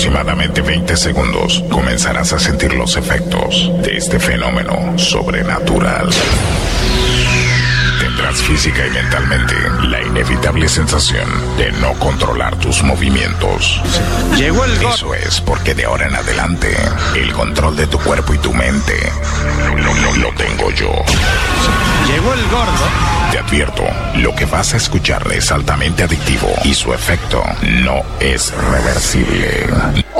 aproximadamente 20 segundos comenzarás a sentir los efectos de este fenómeno sobrenatural. Física y mentalmente la inevitable sensación de no controlar tus movimientos. Llegó el gordo. Eso es porque de ahora en adelante el control de tu cuerpo y tu mente lo, lo- lo tengo yo. Llegó el gordo. Te advierto, lo que vas a escuchar es altamente adictivo y su efecto no es reversible.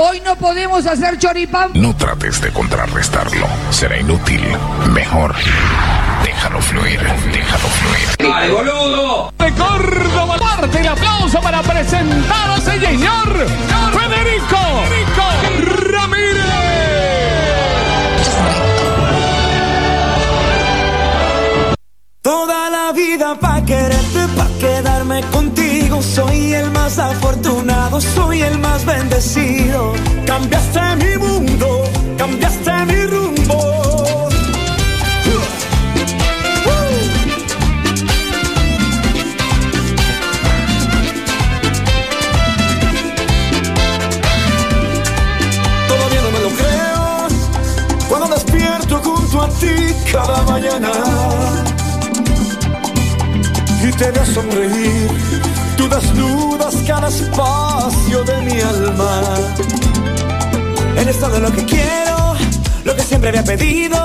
Hoy no podemos hacer choripán. No trates de contrarrestarlo, será inútil. Mejor, déjalo fluir, déjalo fluir. de Córdoba. Parte el aplauso para presentar a ese señor Federico, Ramírez. Toda la vida pa' quererte, pa' quedarme contigo. Soy el más afortunado, soy el más bendecido. Cambiaste mi mundo, cambiaste mi rumbo. Todavía no me lo creo cuando despierto junto a ti cada mañana y te veo sonreír. Tú desnudas cada espacio de mi alma. Eres todo lo que quiero, lo que siempre había pedido.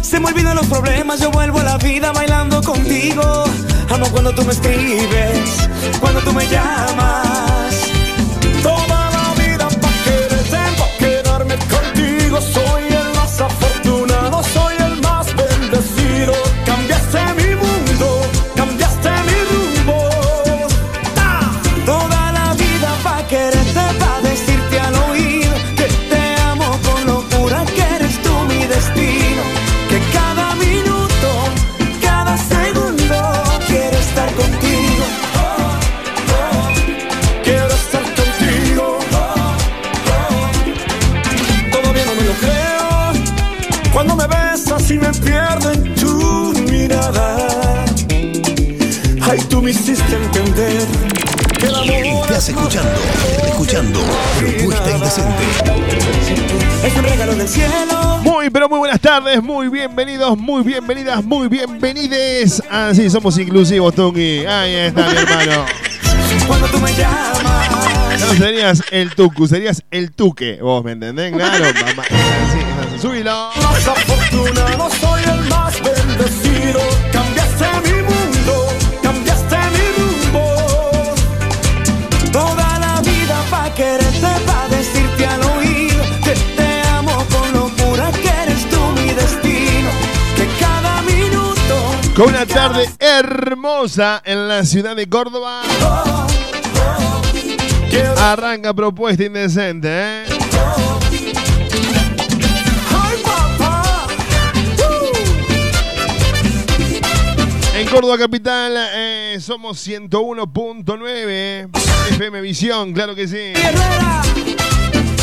Se me olvidan los problemas, yo vuelvo a la vida bailando contigo. Amo cuando tú me escribes, cuando tú me llamas. Tú me hiciste entender que el amor Estás escuchando, escuchando Propuesta Indecente. es un regalo del cielo. Muy, pero muy buenas tardes, muy bienvenidos, muy bienvenidas, muy bienvenides. Así somos inclusivos, Tungi. Ahí está, mi hermano. Cuando tú me llamas. No serías el tucu, serías el tuque. Vos me entendés, claro, mamá. Subilo. Más afortunado, soy Con una tarde hermosa en la ciudad de Córdoba. Arranca propuesta indecente, ¿eh? En Córdoba Capital eh, somos 101.9 FM Visión, claro que sí.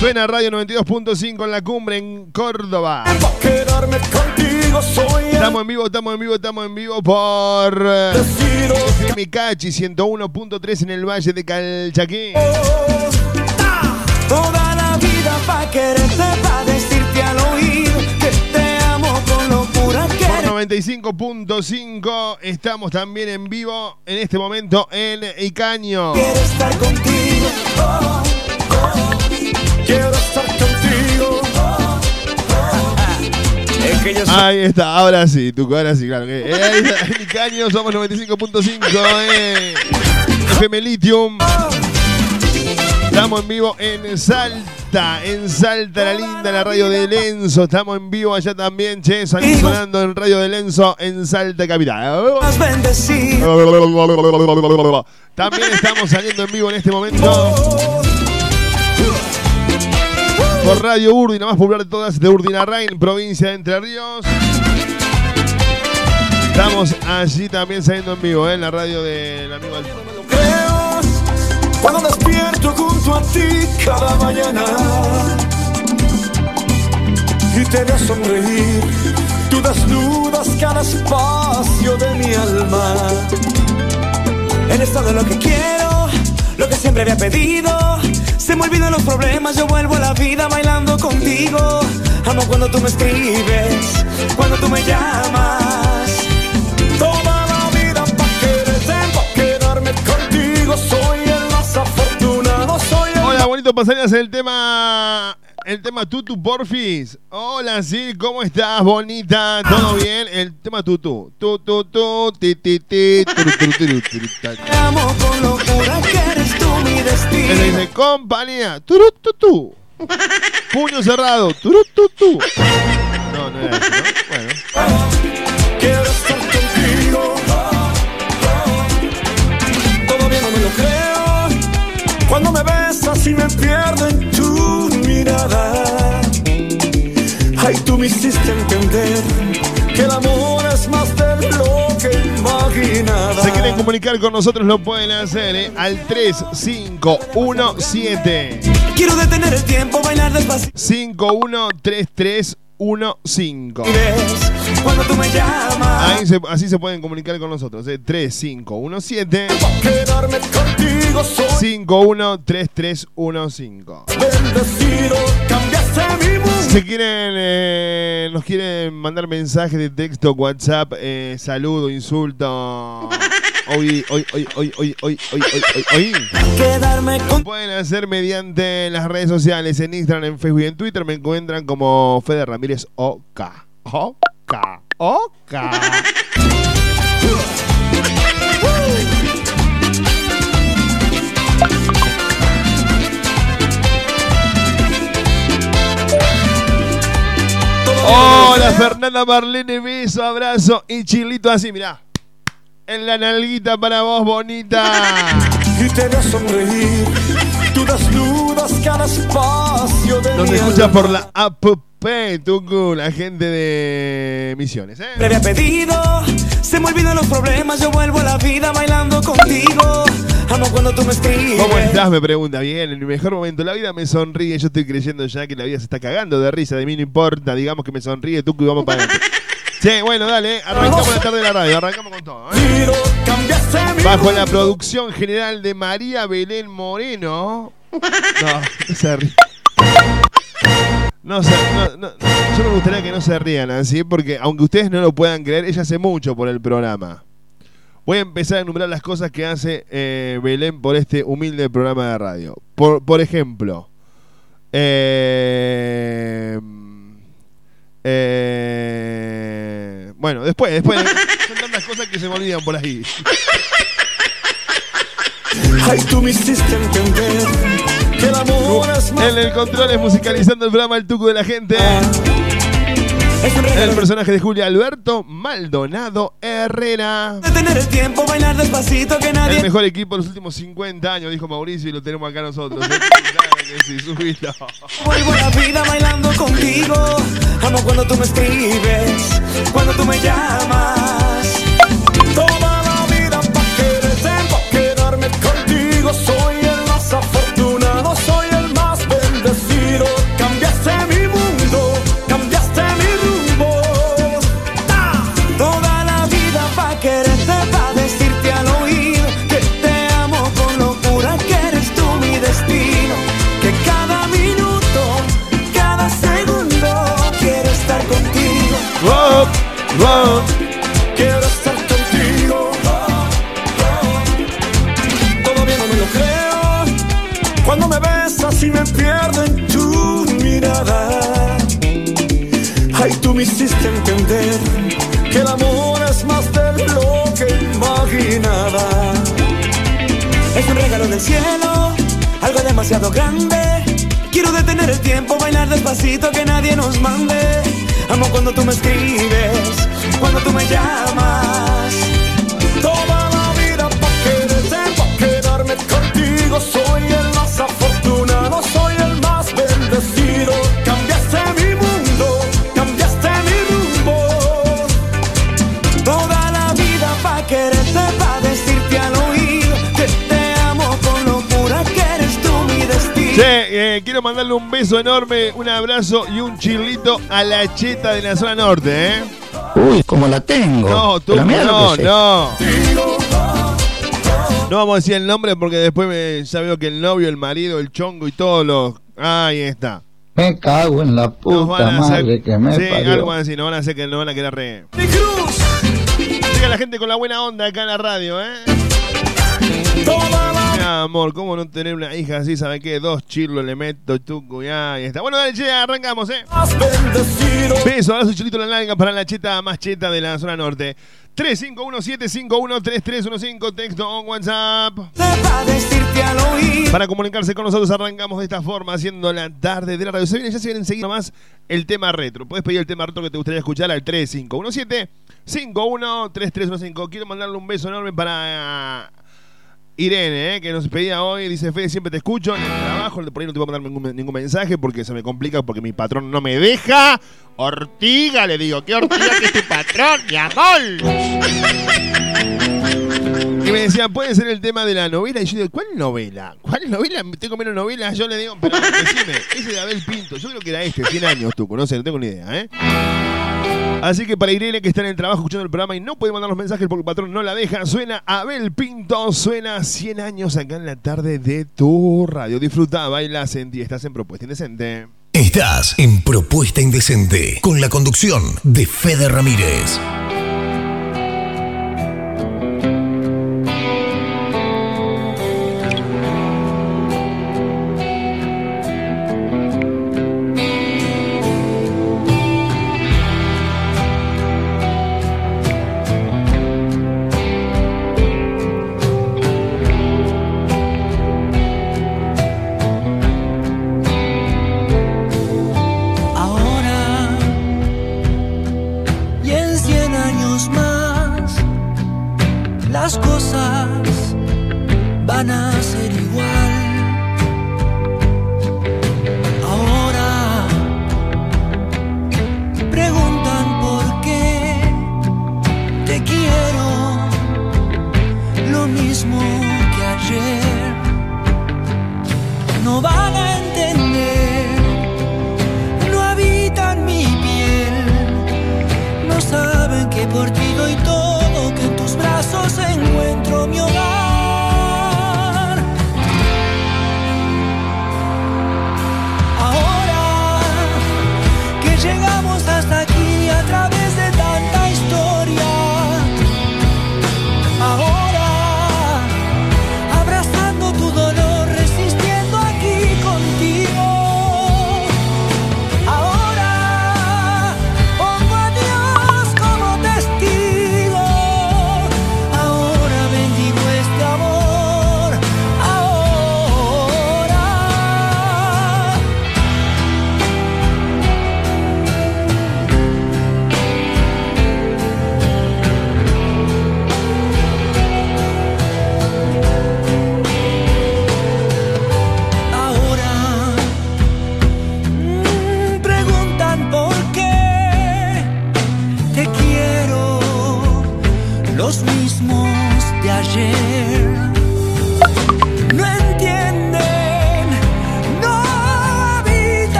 Suena Radio 92.5 en la cumbre en Córdoba. pa' quedarme contigo, soy el Estamos en vivo, estamos en vivo, estamos en vivo por eh, bendecido. FM Cachi 101.3 en el Valle de Calchaquí. Toda la vida pa' quererte, pa' decirte al oído que te amo con locura, que Por eres 95.5 estamos también en vivo en este momento en Icaño. quiero estar contigo. Oh, oh, estar contigo. Es que yo soy Ahí está, ahora sí, Tuco, ahora sí, claro que. eh, ahí está, en Icaño somos 95.5 eh, FM Lithium. Estamos en vivo en Salta, en Salta la linda, la radio de Lenzo. Estamos en vivo allá también, che, sonando en radio de Lenzo en Salta Capital. También estamos saliendo en vivo en este momento por Radio Urdi, la más popular de todas de Urdinarrain, provincia de Entre Ríos. Estamos allí también saliendo en vivo, ¿eh? en la radio del amigo cuando despierto junto a ti cada mañana y te veo sonreír. Tú desnudas cada espacio de mi alma. Eres todo lo que quiero, lo que siempre había pedido. Se me olvidan los problemas, yo vuelvo a la vida bailando contigo. Amo cuando tú me escribes, cuando tú me llamas. Toda la vida pa' quererte, pa' quedarme contigo. Soy el más afortunado, soy el Hola, bonito, pasarías el tema. El tema Tutu Porfis. Hola, sí, ¿cómo estás, bonita? ¿Todo bien? El tema Tutu. Tu, tu, ti, ti, ti, amo con locura, que mi destino. dice, compañía. Turu, tu, tu. Puño cerrado. Turu, tu, tu. No, no era eso, ¿no? Bueno. Quiero estar contigo. Todavía no me lo creo. Cuando me besas y me pierdo en tu mirada. Ay, tú me hiciste comunicar con nosotros, lo pueden hacer ¿eh? al 3517 Quiero detener el tiempo, bailar despacito. 513315. Ves Cuando tú me llamas. Ahí se- así se pueden comunicar con nosotros. ¿eh? 3517 Quedarme contigo soy 513315. bendecido. Cambiaste mi mundo. Si quieren, eh, nos quieren mandar mensajes de texto, WhatsApp, eh, saludo, insulto. Hoy, hoy, hoy, hoy, hoy, hoy, hoy, hoy, hoy. Quedarme Lo con pueden hacer mediante las redes sociales, en Instagram, en Facebook y en Twitter. Me encuentran como Fede Ramírez OK. OK. OK. Hola Fernanda Marlene, beso, abrazo y chilito así, mirá. En la nalguita para vos, bonita. y te veo sonreír. Tú desnudas cada espacio de Nos mi escucha alma. por la app Tucu, la gente de Misiones, ¿eh? Le había pedido, se me olvidan los problemas, yo vuelvo a la vida bailando contigo. Amo cuando tú me escribes. ¿Cómo estás? Me pregunta. Bien, en mi mejor momento. La vida me sonríe. Yo estoy creyendo ya que la vida se está cagando de risa. De mí no importa. Digamos que me sonríe Tucu y vamos para adelante. Sí, bueno, dale. Arrancamos la tarde de la radio. Arrancamos con todo. ¿eh? Bajo la producción general de María Belén Moreno. No, no se ríe. No, se- no, no, no. yo me gustaría que no se rían así, porque aunque ustedes no lo puedan creer, ella hace mucho por el programa. Voy a empezar a enumerar las cosas que hace eh, Belén por este humilde programa de radio. Por, por ejemplo, eh, eh, bueno, después, después, son tantas cosas que se me olvidan por ahí. Ay, tú me hiciste entender que el amor es más En el control es musicalizando el programa El Tuco de la Gente. Es un El personaje de Julia Alberto Maldonado Herrera. de tener el tiempo, bailar despacito que El nadie mejor equipo de los últimos 50 años, dijo Mauricio, y lo tenemos acá nosotros. ¿eh? Claro que sí, subilo. vuelvo a la vida bailando contigo. Amo cuando tú me escribes, cuando tú me llamas. Toda la vida pa' quererte, pa' quedarme contigo. Soy el más afortunado, Wow. Quiero estar contigo. Todavía no me lo creo. Cuando me besas y me pierdo en tu mirada. Ay, tú me hiciste entender que el amor es más de lo que imaginaba. Es un regalo del cielo, algo demasiado grande. Quiero detener el tiempo, bailar despacito, que nadie nos mande. Amo cuando tú me escribes, cuando tú me llamas. Eh, quiero mandarle un beso enorme, un abrazo y un chilito a la cheta de la zona norte, ¿eh? Uy, como la tengo. No, tú no, no. No vamos a decir el nombre porque después me, ya veo que el novio, el marido, el chongo y todos los. Ahí está. Me cago en la Nos puta van a hacer. madre que me sí, parió. algo van a decir, nos van a hacer que nos van a querer re. Mi cruz, Llega la gente con la buena onda acá en la radio, ¿eh? Mi amor, ¿cómo no tener una hija así? ¿Sabe qué? Dos chirlos le meto, tuco, ya, ahí está. Bueno, dale, che, arrancamos, ¿eh? Beso, abrazo chulito la nalga para la cheta más cheta de la zona norte. 351-751-3315, texto on WhatsApp. Para decirte al oído. Para comunicarse con nosotros arrancamos de esta forma, haciendo la tarde de la radio. Se viene, ya se viene enseguida más el tema retro. Puedes pedir el tema retro que te gustaría escuchar al 3517-513315. Quiero mandarle un beso enorme para Irene, eh, que nos pedía hoy. Dice, Fede, siempre te escucho en el trabajo. Por ahí no te voy a mandar ningún, ningún mensaje porque se me complica porque mi patrón no me deja. Ortiga, le digo, ¿qué Ortiga que es tu patrón, mi amor? Y me decían, puede ser el tema de la novela. Y yo digo, ¿cuál novela? ¿Cuál novela? Tengo menos novelas. Yo le digo, pero decime, ese de Abel Pinto. Yo creo que era este, 100 años, tú, no sé, no tengo ni idea, ¿eh? Así que para Irene, que está en el trabajo escuchando el programa y no puede mandar los mensajes porque el patrón no la deja, suena Abel Pinto, suena 100 años acá en la tarde de tu radio. Disfruta, baila, sentí, estás en Propuesta Indecente. Estás en Propuesta Indecente con la conducción de Fede Ramírez.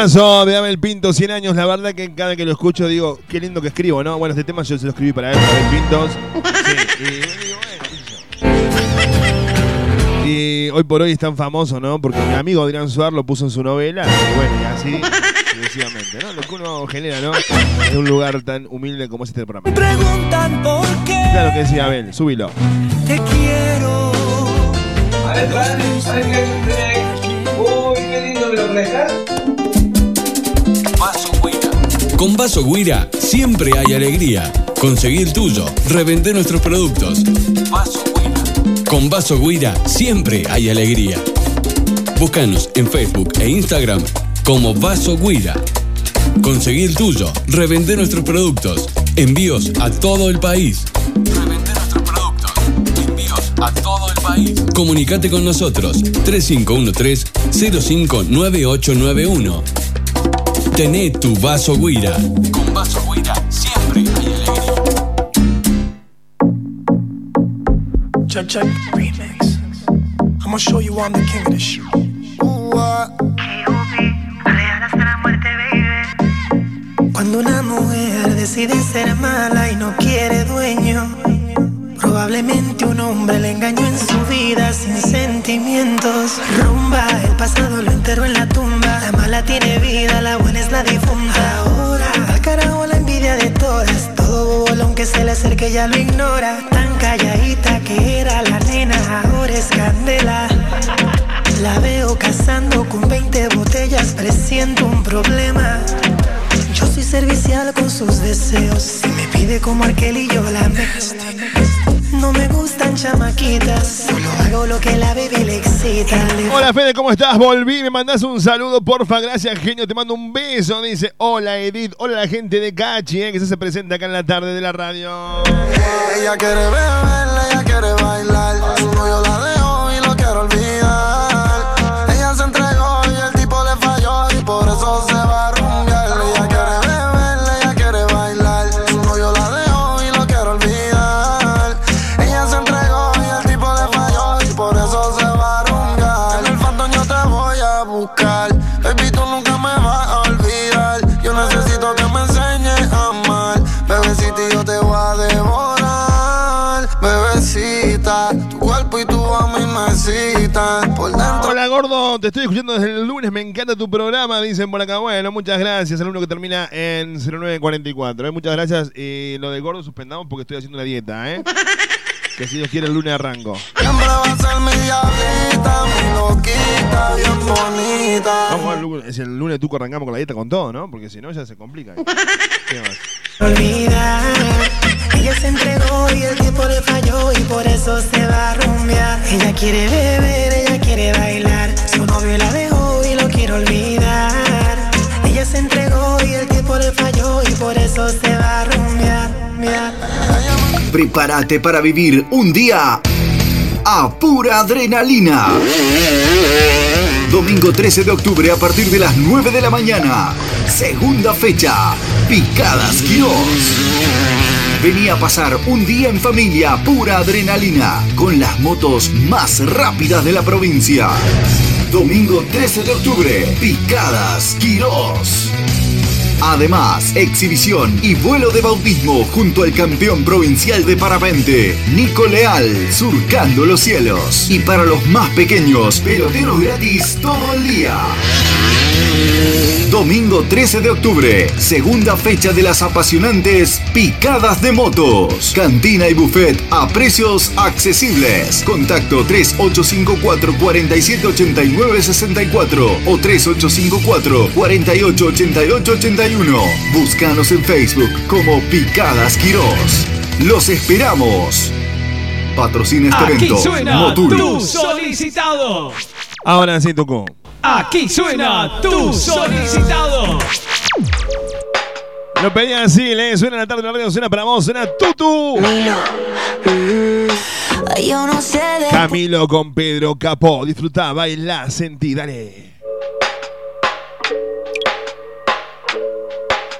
Temazo de Abel Pinto, 100 años. La verdad que cada que lo escucho digo, qué lindo que escribo, ¿no? Bueno, este tema yo se lo escribí para él, Abel Pintos. Sí, y, digo, bueno, y hoy por hoy es tan famoso, ¿no? Porque mi amigo Adrián Suar lo puso en su novela. Y bueno, y así sucesivamente, ¿no? Lo que uno genera, ¿no? En un lugar tan humilde como es este programa. Me preguntan por qué Mira lo que decía Abel, súbilo. te quiero. A ver, ¿sabes ¿sabes qué? Uy, qué lindo me lo prestas. Con Vaso Guira siempre hay alegría. Conseguí el tuyo, revende nuestros productos. Con Vaso Guira siempre hay alegría. Búscanos en Facebook e Instagram como Vaso Guira. Conseguí el tuyo, revende nuestros productos. Envíos a todo el país. Revende nuestros productos. Envíos a todo el país. Comunicate con nosotros 3513-059891. Tené tu vaso guira. Con vaso guira siempre hay alegría. Check, check, remix. I'ma show you I'm the king of this shit. Cuando una mujer decide ser mala y no quiere dueño, probablemente un hombre le engañó en su vida sin sentimientos. Rumba, el pasado lo enterró en la tumba. La mala tiene vida, la buena es la difunta. Ahora, al carajo la envidia de todas. Todo bolón que se le acerque ya lo ignora. Tan calladita que era la nena, ahora es candela. La veo cazando con 20 botellas, presiento un problema. Yo soy servicial con sus deseos. Si me pide como aquel y yo la mezclo. No me gustan chamaquitas, solo hago lo que la baby le excita. Hola Fede, ¿cómo estás? Volví, me mandás un saludo, porfa, gracias genio, te mando un beso, dice, hola Edith, hola la gente de Cachi, eh, que se presenta acá en la tarde de la radio. Ella quiere beber, ella quiere bailar. Su novio la dejó y lo quiero olvidar. Te estoy escuchando desde el lunes, me encanta tu programa, dicen por acá. Bueno, muchas gracias, el uno que termina en 0944. eh, Muchas gracias. Y lo de gordo suspendamos porque estoy haciendo una dieta, ¿eh? Que si Dios quiere el lunes arranco. Siempre va a ser mi diablita, mi loquita, bien bonita. Vamos al lunes, es el lunes tú arrancamos con la dieta con todo, ¿no? Porque si no ya se complica. ¿Qué más? olvidar. Ella se entregó y el tiempo le falló y por eso se va a rumbear. Ella quiere beber, ella quiere bailar. Su novio la dejó y lo quiere olvidar. Ella se entregó y el tiempo le falló y por eso se va a rumbear. Prepárate para vivir un día a pura adrenalina. Domingo 13 de octubre a partir de las 9 de la mañana. Segunda fecha. Picadas Quirós. Vení a pasar un día en familia pura adrenalina con las motos más rápidas de la provincia. Domingo 13 de octubre. Picadas Quirós. Además, exhibición y vuelo de bautismo junto al campeón provincial de parapente, Nico Leal, surcando los cielos. Y para los más pequeños, peloteros gratis todo el día. Domingo 13 de octubre, segunda fecha de las apasionantes Picadas de Motos. Cantina y buffet a precios accesibles. Contacto 3854 4789 64 o 3854 4888 81. Búscanos en Facebook como Picadas Quirós. Los esperamos. Patrocina este Aquí evento. suena Motul. tu solicitado. Ahora sí, tocó. Aquí suena tu solicitado. Lo pedían así, ¿eh? Suena la tarde de la radio, suena para vos, suena Tutu. Camilo con Pedro Capó. Disfrutá, bailá, sentí, dale.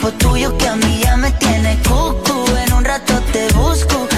Cuerpo tuyo que a mí ya me tiene cucu. En un rato te busco,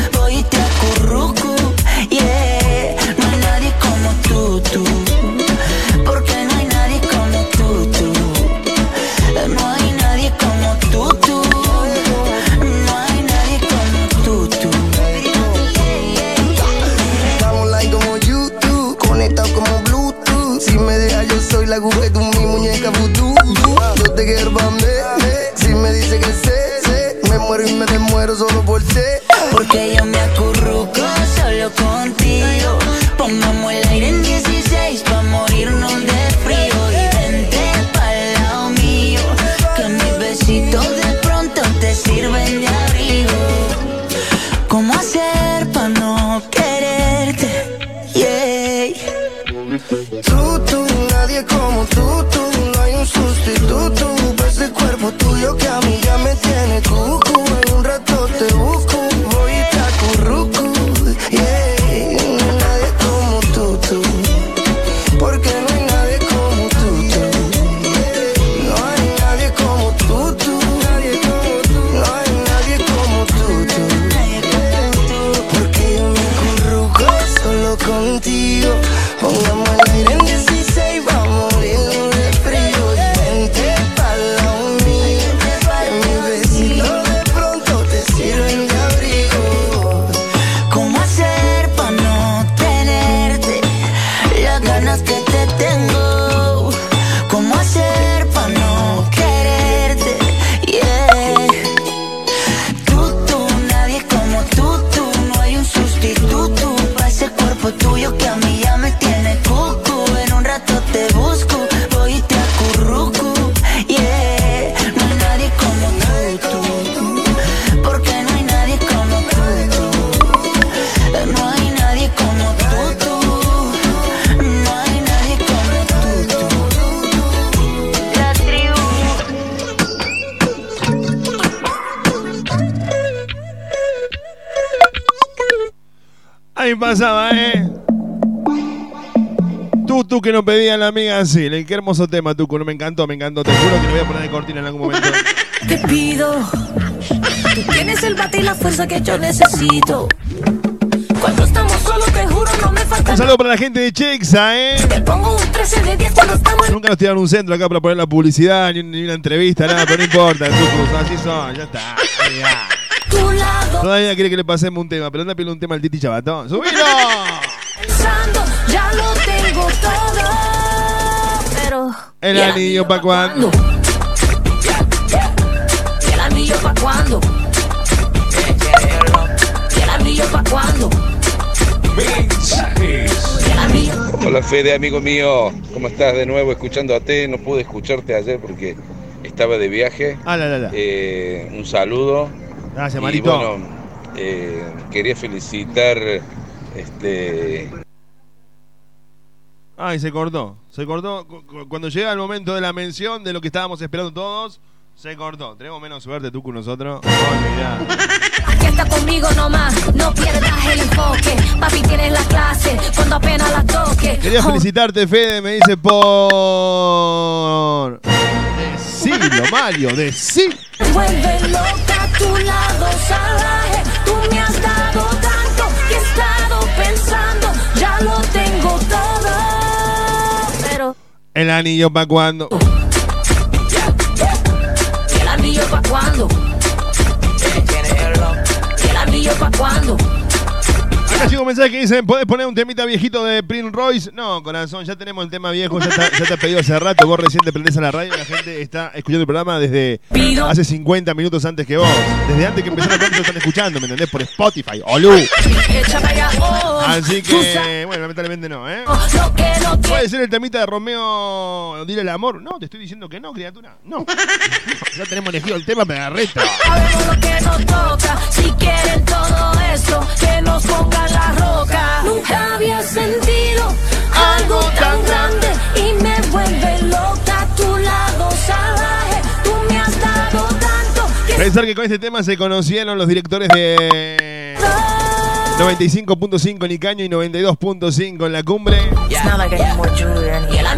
la amiga así. Qué hermoso tema, no me encantó, me encantó. Te juro que lo voy a poner de cortina en algún momento. Te pido, tú tienes el bate y la fuerza que yo necesito. Cuando estamos solos, te juro, no me falta Un saludo para la gente de Chexa, ¿eh? Te pongo un 13 de 10 cuando estamos Nunca nos tiraron un centro acá para poner la publicidad, ni, una entrevista, nada, pero no importa. tú, así son, ya está. tu lado. Todavía quiere que le pasemos un tema, pero anda pide un tema al Titi Chabatón. ¡Subilo! Pensando, ya lo tengo todo. El ¿y anillo pa' cuando. ¿Y el anillo pa' cuándo? ¿Y el anillo pa' cuándo? Hola Fede, amigo mío, ¿cómo estás de nuevo escuchándote? No pude escucharte ayer porque estaba de viaje. Ah, la, la, la. Eh, un saludo. Gracias, Y Marito. bueno, eh, quería felicitar este Ay, se cortó. Se cortó. Cu- cu- Cuando llega el momento de la mención de lo que estábamos esperando todos, se cortó. Tenemos menos suerte tú con nosotros. Aquí está conmigo nomás, no pierdas el enfoque. Papi, tienes la clase cuando apenas la toque. Quería felicitarte, Fede, me dice por. Decilo, Mario, decilo. Vuelve loca a tu lado salvaje. Tú me has dado tanto que he estado pensando. Ya lo. Pero, El anillo pa' cuando. ¿y el anillo pa' cuándo? ¿Y el anillo pa' cuándo? Acá llega un mensaje que dicen, ¿podés poner un temita viejito de Prince Royce? No, corazón, ya tenemos el tema viejo, ya, está- ya te ha pedido hace rato, vos recién te prendés a la radio, la gente está escuchando el programa desde hace 50 minutos antes que vos. Desde antes que empezara el programa lo están escuchando, ¿me entendés? Por Spotify, allá, oh. Así que, bueno, lamentablemente no, ¿eh? No ¿Puede ser el temita de Romeo, dile el amor? No, te estoy diciendo que no, criatura. No. ya tenemos elegido el tema, me agarreta. Sabemos lo que nos toca. Si quieren todo esto, que nos pongan la roca. Nunca había sentido algo tan grande y me vuelve loca tu lado salvaje. Tú me has dado tanto. Que Pensar que con este tema se conocieron los directores de. 95.5 en Icaño y 92.5 en la cumbre.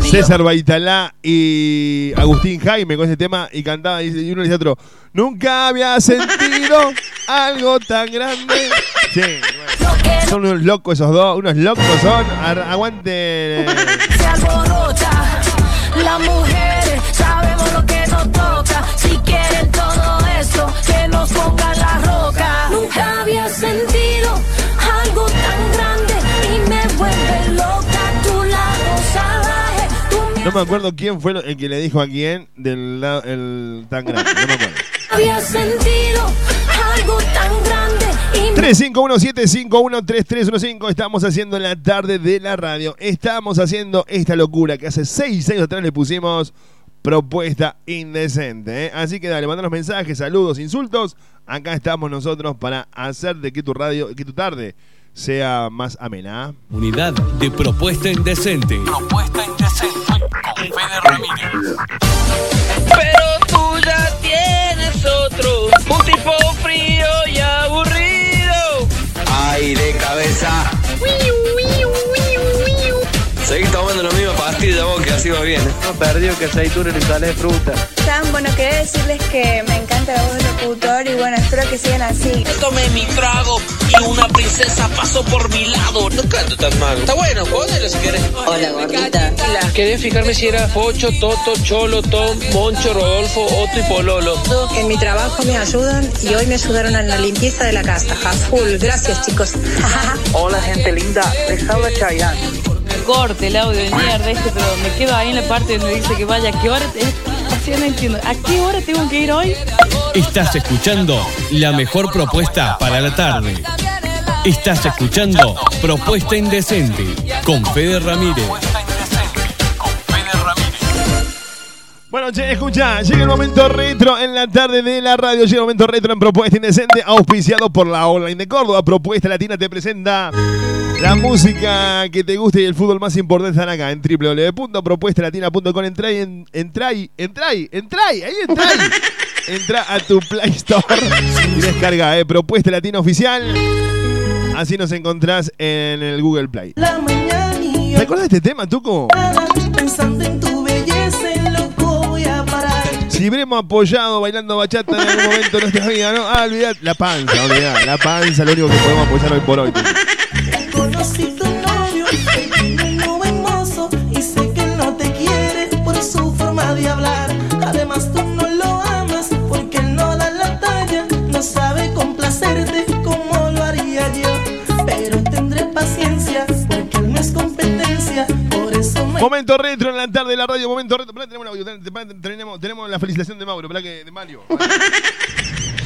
César Baitalá y Agustín Jaime con ese tema y cantaba y uno le dice otro, nunca había sentido algo tan grande. Sí son unos locos esos dos, unos locos son. Aguante. se alborota. Las mujeres sabemos lo que nos toca. Si quieren todo eso, que nos pongan la roca. Nunca había sentido algo tan grande y me vuelve loca. Tu lado salvaje, No me acuerdo quién fue el que le dijo a quién del lado el tan grande, no me acuerdo. había sentido algo tan grande 351-751-3315. Estamos haciendo la tarde de la radio. Estamos haciendo esta locura que hace seis años atrás le pusimos propuesta indecente. ¿eh? Así que dale, los mensajes, saludos, insultos. Acá estamos nosotros para hacer de que tu radio, que tu tarde sea más amena. Unidad de propuesta indecente. Propuesta indecente con Fede Ramírez. Pero tú ya tienes otro, un tipo frío y aburrido. Ay, de cabeza. Seguí tomando la misma pastilla vos que así va bien. No perdió que aceituna y sale de fruta. Tan bueno, quería decirles que me encanta la voz del locutor y bueno, espero que sigan así. Tomé mi trago y una princesa pasó por mi lado. No canto tan mal. Está bueno, ponelo si querés. Hola, gordita. Quería fijarme si era Pocho, Toto, Cholo, Tom, Moncho, Rodolfo, Otto y Pololo. En mi trabajo me ayudan y hoy me ayudaron en la limpieza de la casa. A full. Gracias, chicos. Hola, gente linda. Les habla Chayanne. Corte el audio de mierda este, pero me quedo ahí en la parte donde dice que vaya, ¿a qué hora? Así no entiendo. ¿A qué hora tengo que ir hoy? Estás escuchando la mejor propuesta para la tarde. Estás escuchando Propuesta Indecente con Fede Ramírez. Bueno, che, escucha, llega el momento retro en la tarde de la radio. Llega el momento retro en Propuesta Indecente, auspiciado por la Online de Córdoba. Propuesta Latina te presenta la música que te guste y el fútbol más importante están acá en www.propuestalatina.com. Entra y, en, entra y, entra y, entra y, ahí entra. Entra a tu Play Store y descarga eh, Propuesta Latina Oficial. Así nos encontrás en el Google Play. La ¿Te acuerdas de este tema, Tuco? pensando en tu belleza, loco voy a parar. Si habremos apoyado bailando bachata en algún momento de nuestra vida, ¿no? Ah, olvidad, la panza, olvidad, la panza, lo único que podemos apoyar hoy por hoy. Momento retro en la tarde de la radio, momento retro. Pará, tenemos, un audio, ten- ten- tenemos, tenemos la felicitación de Mauro, que de Mario.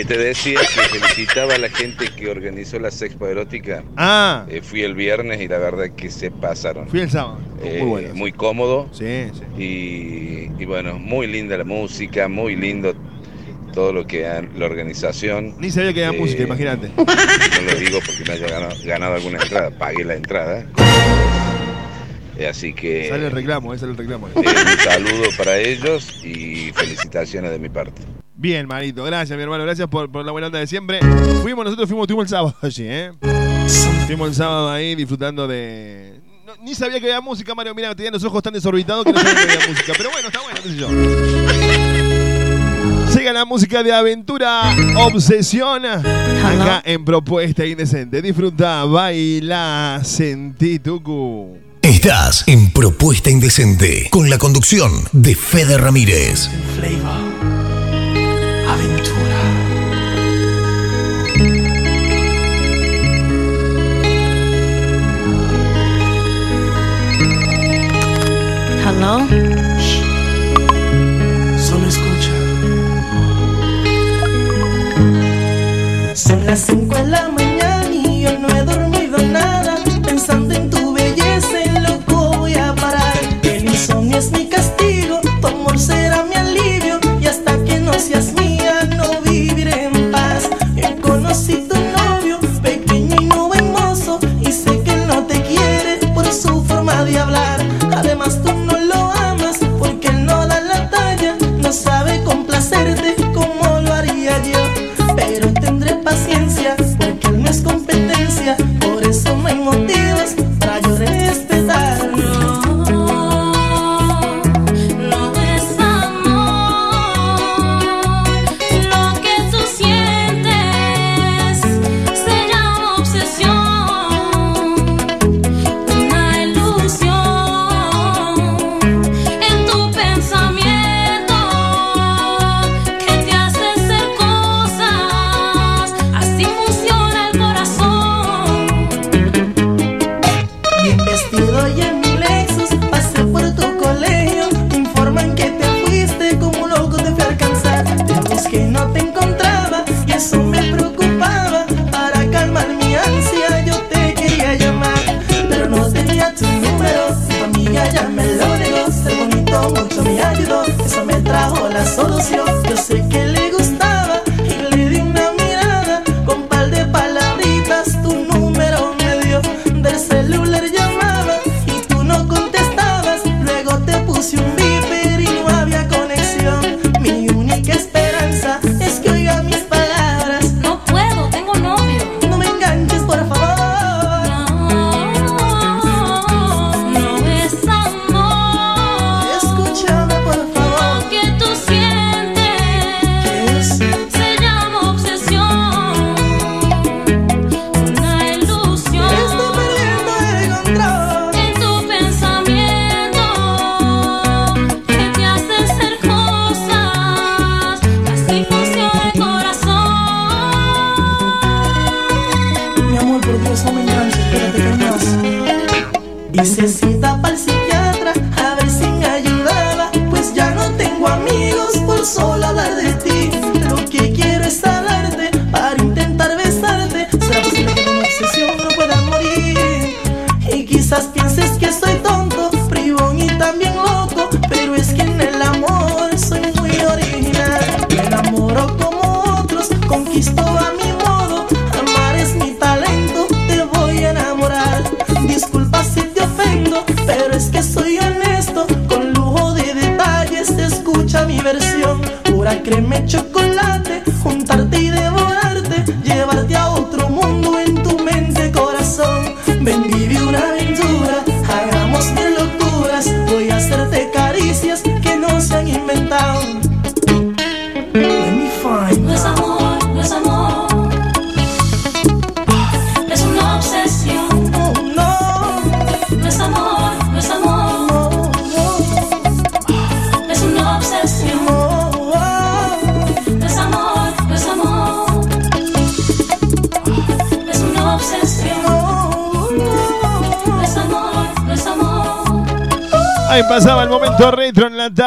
Que te decía que felicitaba a la gente que organizó la sexpo erótica. Ah. Eh, fui el viernes y la verdad que se pasaron. Fui el sábado. Eh, Muy bueno. muy cómodo. Sí, Y, y bueno, muy linda la música, muy lindo todo lo que la organización. Ni sabía que había Eh, música, imagínate. No lo digo porque me haya ganado, ganado alguna entrada, pagué la entrada. Eh, así que Sale el reclamo, ese es el reclamo. un saludo para ellos y felicitaciones de mi parte. Bien, manito, gracias, mi hermano, gracias por, por la buena onda de siempre. Fuimos, nosotros fuimos, tuvimos el sábado allí, ¿eh? Fuimos el sábado ahí disfrutando de. no, ni sabía que había música, Mario. Mira, tenían los ojos tan desorbitados que no sabía que había música. Pero bueno, está bueno, qué sé yo. Llega la música de aventura, obsesiona. Acá en Propuesta Indecente. Disfruta, baila, sentí tucu. Estás en Propuesta Indecente con la conducción de Fede Ramírez. Flavor. Solo escucha. Son las Yo sé que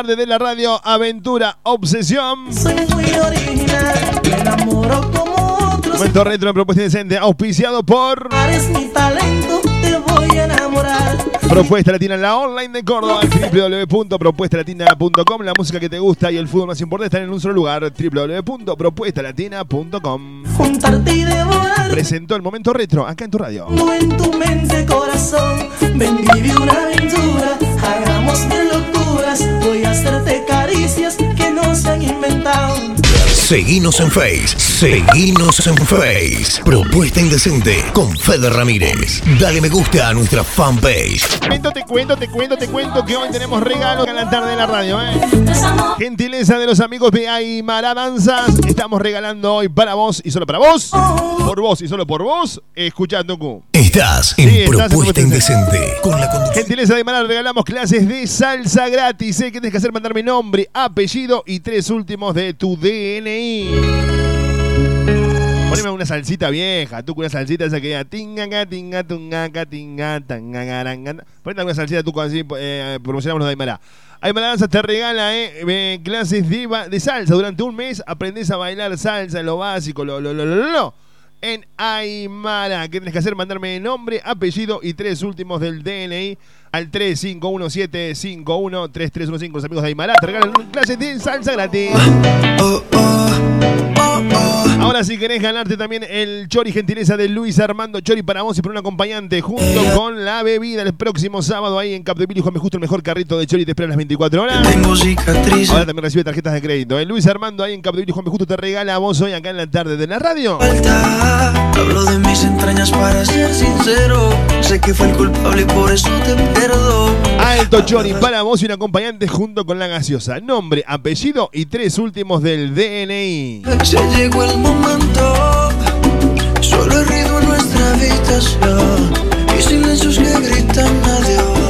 tarde de la radio Aventura Obsesión. soy muy original. Me enamoro como otros. Momento retro en propuesta indecente, auspiciado por Eres mi talento, te voy a enamorar. Propuesta Latina, la online de Córdoba, www.propuestalatina.com. La música que te gusta y el fútbol más importante están en un solo lugar, www.propuestalatina.com. Juntarte y devorar. Presentó el momento retro acá en tu radio. en tu mente, corazón. Ven, vive una aventura. down. Seguinos en Face. Seguinos en Face. Propuesta indecente con Fede Ramírez. Dale me gusta a nuestra fanpage. Te cuento, te cuento, te cuento, te cuento que hoy tenemos regalo en la tarde de la radio, ¿eh? Gentileza de los amigos de Aymara Danzas. Estamos regalando hoy para vos y solo para vos. Por vos y solo por vos. Escuchando Q. Estás en Sí, Propuesta Propuesta Indecente. Con la conducción. Gentileza de Aymara, regalamos clases de salsa gratis. ¿eh? ¿Qué tienes que hacer? Mandarme nombre, apellido y tres últimos de tu DNI. Poneme una salsita vieja, tú con una salsita esa que diga tinga, ga, tinga, tunga, ga, tinga, tanga, garanga. Ponete alguna salsita tú con así eh, promocionamos los de Aymara. Aymara Danza te regala eh, eh, clases de, de salsa durante un mes. Aprendés a bailar salsa, lo básico, lo, lo, lo, lo, lo. En Aymara, ¿qué tienes que hacer? Mandarme nombre, apellido y tres últimos del DNI al 3517513315. Los amigos de Aymara te regalan clases de salsa gratis. Ahora si querés ganarte también el Chori Gentileza de Luis Armando Chori para vos y para un acompañante junto con la bebida el próximo sábado ahí en Capdeville Juan Justo el mejor carrito de Chori te espera a las 24 horas. Tengo cicatrices. Ahora también recibe tarjetas de crédito. ¿eh? Luis Armando ahí en Capdeville Juan Justo te regala a vos hoy acá en la tarde de la radio. Hablo de mis entrañas para ser sincero. Sé que fue el culpable y por eso te perdono. Alto Johnny para vos y un acompañante junto con la gaseosa. Nombre, apellido y tres últimos del DNI. Se llegó el momento, solo hay ruido en nuestra habitación y silencios que gritan adiós.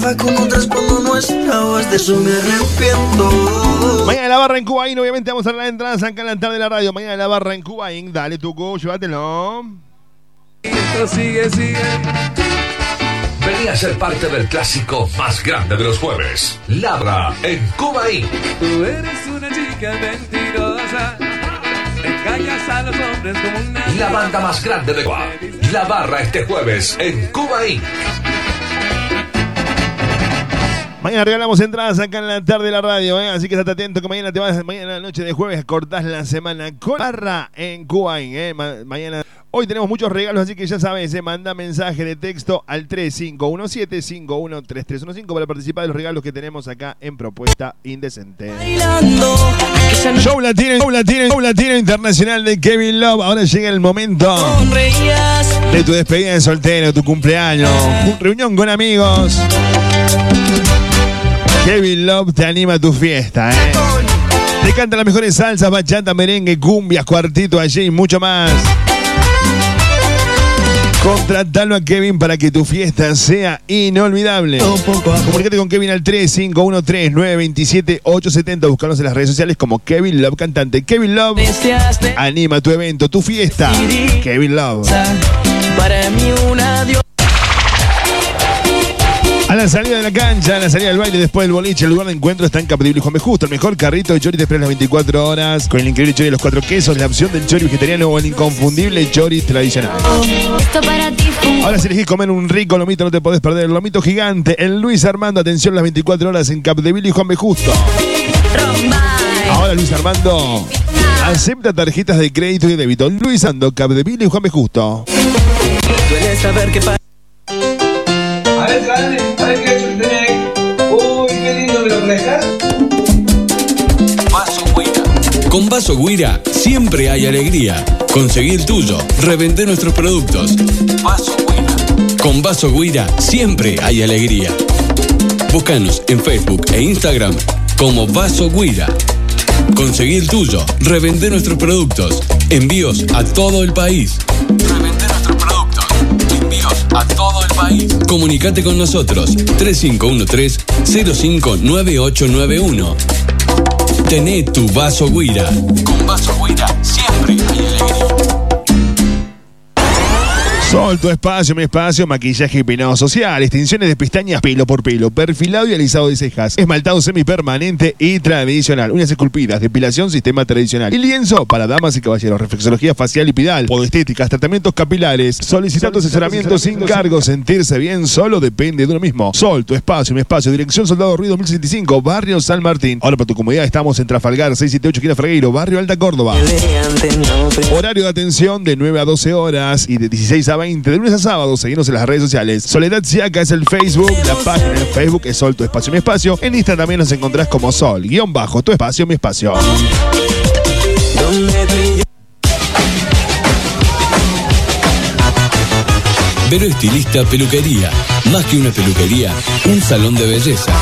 Con otras cuando no estabas. De eso me arrepiento. Mañana la barra en Cubaín, obviamente vamos a dar la entrada en la tarde de la radio. Mañana la barra en Cubaín, dale tu go, llévatelo. Esto sigue, sigue. Vení a ser parte del clásico más grande de los jueves. Labra en Cuba Inc. Tú eres una chica mentirosa. Engañas a los hombres como una. La banda más grande de Cuba. La barra este jueves en Cuba Inc. Mañana regalamos entradas acá en la tarde de la radio, ¿eh? así que estate atento que mañana te vas, mañana noche de jueves cortás la semana con barra en Cubain, ¿eh? Ma- mañana. Hoy tenemos muchos regalos, así que ya sabes, ¿eh? manda mensaje de texto al 3517-513315 para participar de los regalos que tenemos acá en Propuesta Indecente. Show latino, show latino, show latino internacional de Kevin Love. Ahora llega el momento de tu despedida de soltero, tu cumpleaños, reunión con amigos. Kevin Love te anima a tu fiesta, ¿eh? Te canta las mejores salsas, bachata, merengue, cumbias, cuartito allí y mucho más. Contratalo a Kevin para que tu fiesta sea inolvidable. Comunicate con Kevin al 3513-927-870. Buscanos en las redes sociales como Kevin Love Cantante. Kevin Love anima tu evento, tu fiesta. Kevin Love. Para mí una diosa. A la salida de la cancha, a la salida del baile, después del boliche, el lugar de encuentro está en Capdeville y Juan B. Justo. El mejor carrito de chori te espera las 24 horas. Con el increíble chori de los cuatro quesos, la opción del chori vegetariano o el inconfundible chori tradicional. Ahora si elegís comer un rico lomito no te podés perder. El lomito gigante, el Luis Armando, atención las 24 horas en Capdeville y Juan B. Justo. Ahora Luis Armando acepta tarjetas de crédito y débito. Luis Armando, Capdeville y Juan B. Justo. Duele saber que pa- A ver, Vaso Guira. Con Vaso Guira siempre hay alegría. Conseguí el tuyo, revendé nuestros productos. Vaso Guira. Con Vaso Guira siempre hay alegría. Búscanos en Facebook e Instagram como Vaso Guira. Conseguí el tuyo, revendé nuestros productos. Envíos a todo el país. Revendé nuestros productos. Envíos a todo el Comunicate con nosotros 3513-059891. Tené tu vaso Guira. Con vaso Sol, tu espacio, mi espacio, maquillaje y peinado social, extensiones de pestañas pelo por pelo, perfilado y alisado de cejas, esmaltado semipermanente y tradicional, uñas esculpidas, depilación, sistema tradicional y lienzo para damas y caballeros, reflexología facial y pidal, podestéticas, tratamientos capilares, solicitando asesoramiento sin cargo, sentirse bien solo depende de uno mismo. Sol, tu espacio, mi espacio, dirección Soldado Ruido 1065, barrio San Martín. Ahora para tu comodidad estamos en Trafalgar 678 esquina Fregueiro, barrio Alta Córdoba. Horario de atención de 9 a 12 horas y de 16 a 20 de lunes a sábado. Seguimos en las redes sociales. Soledad Siaca es el Facebook. La página en Facebook es Sol, tu espacio, mi espacio. En Instagram también nos encontrás como Sol, guion bajo, tu espacio, mi espacio. Vero Estilista Peluquería. Más que una peluquería, un salón de belleza.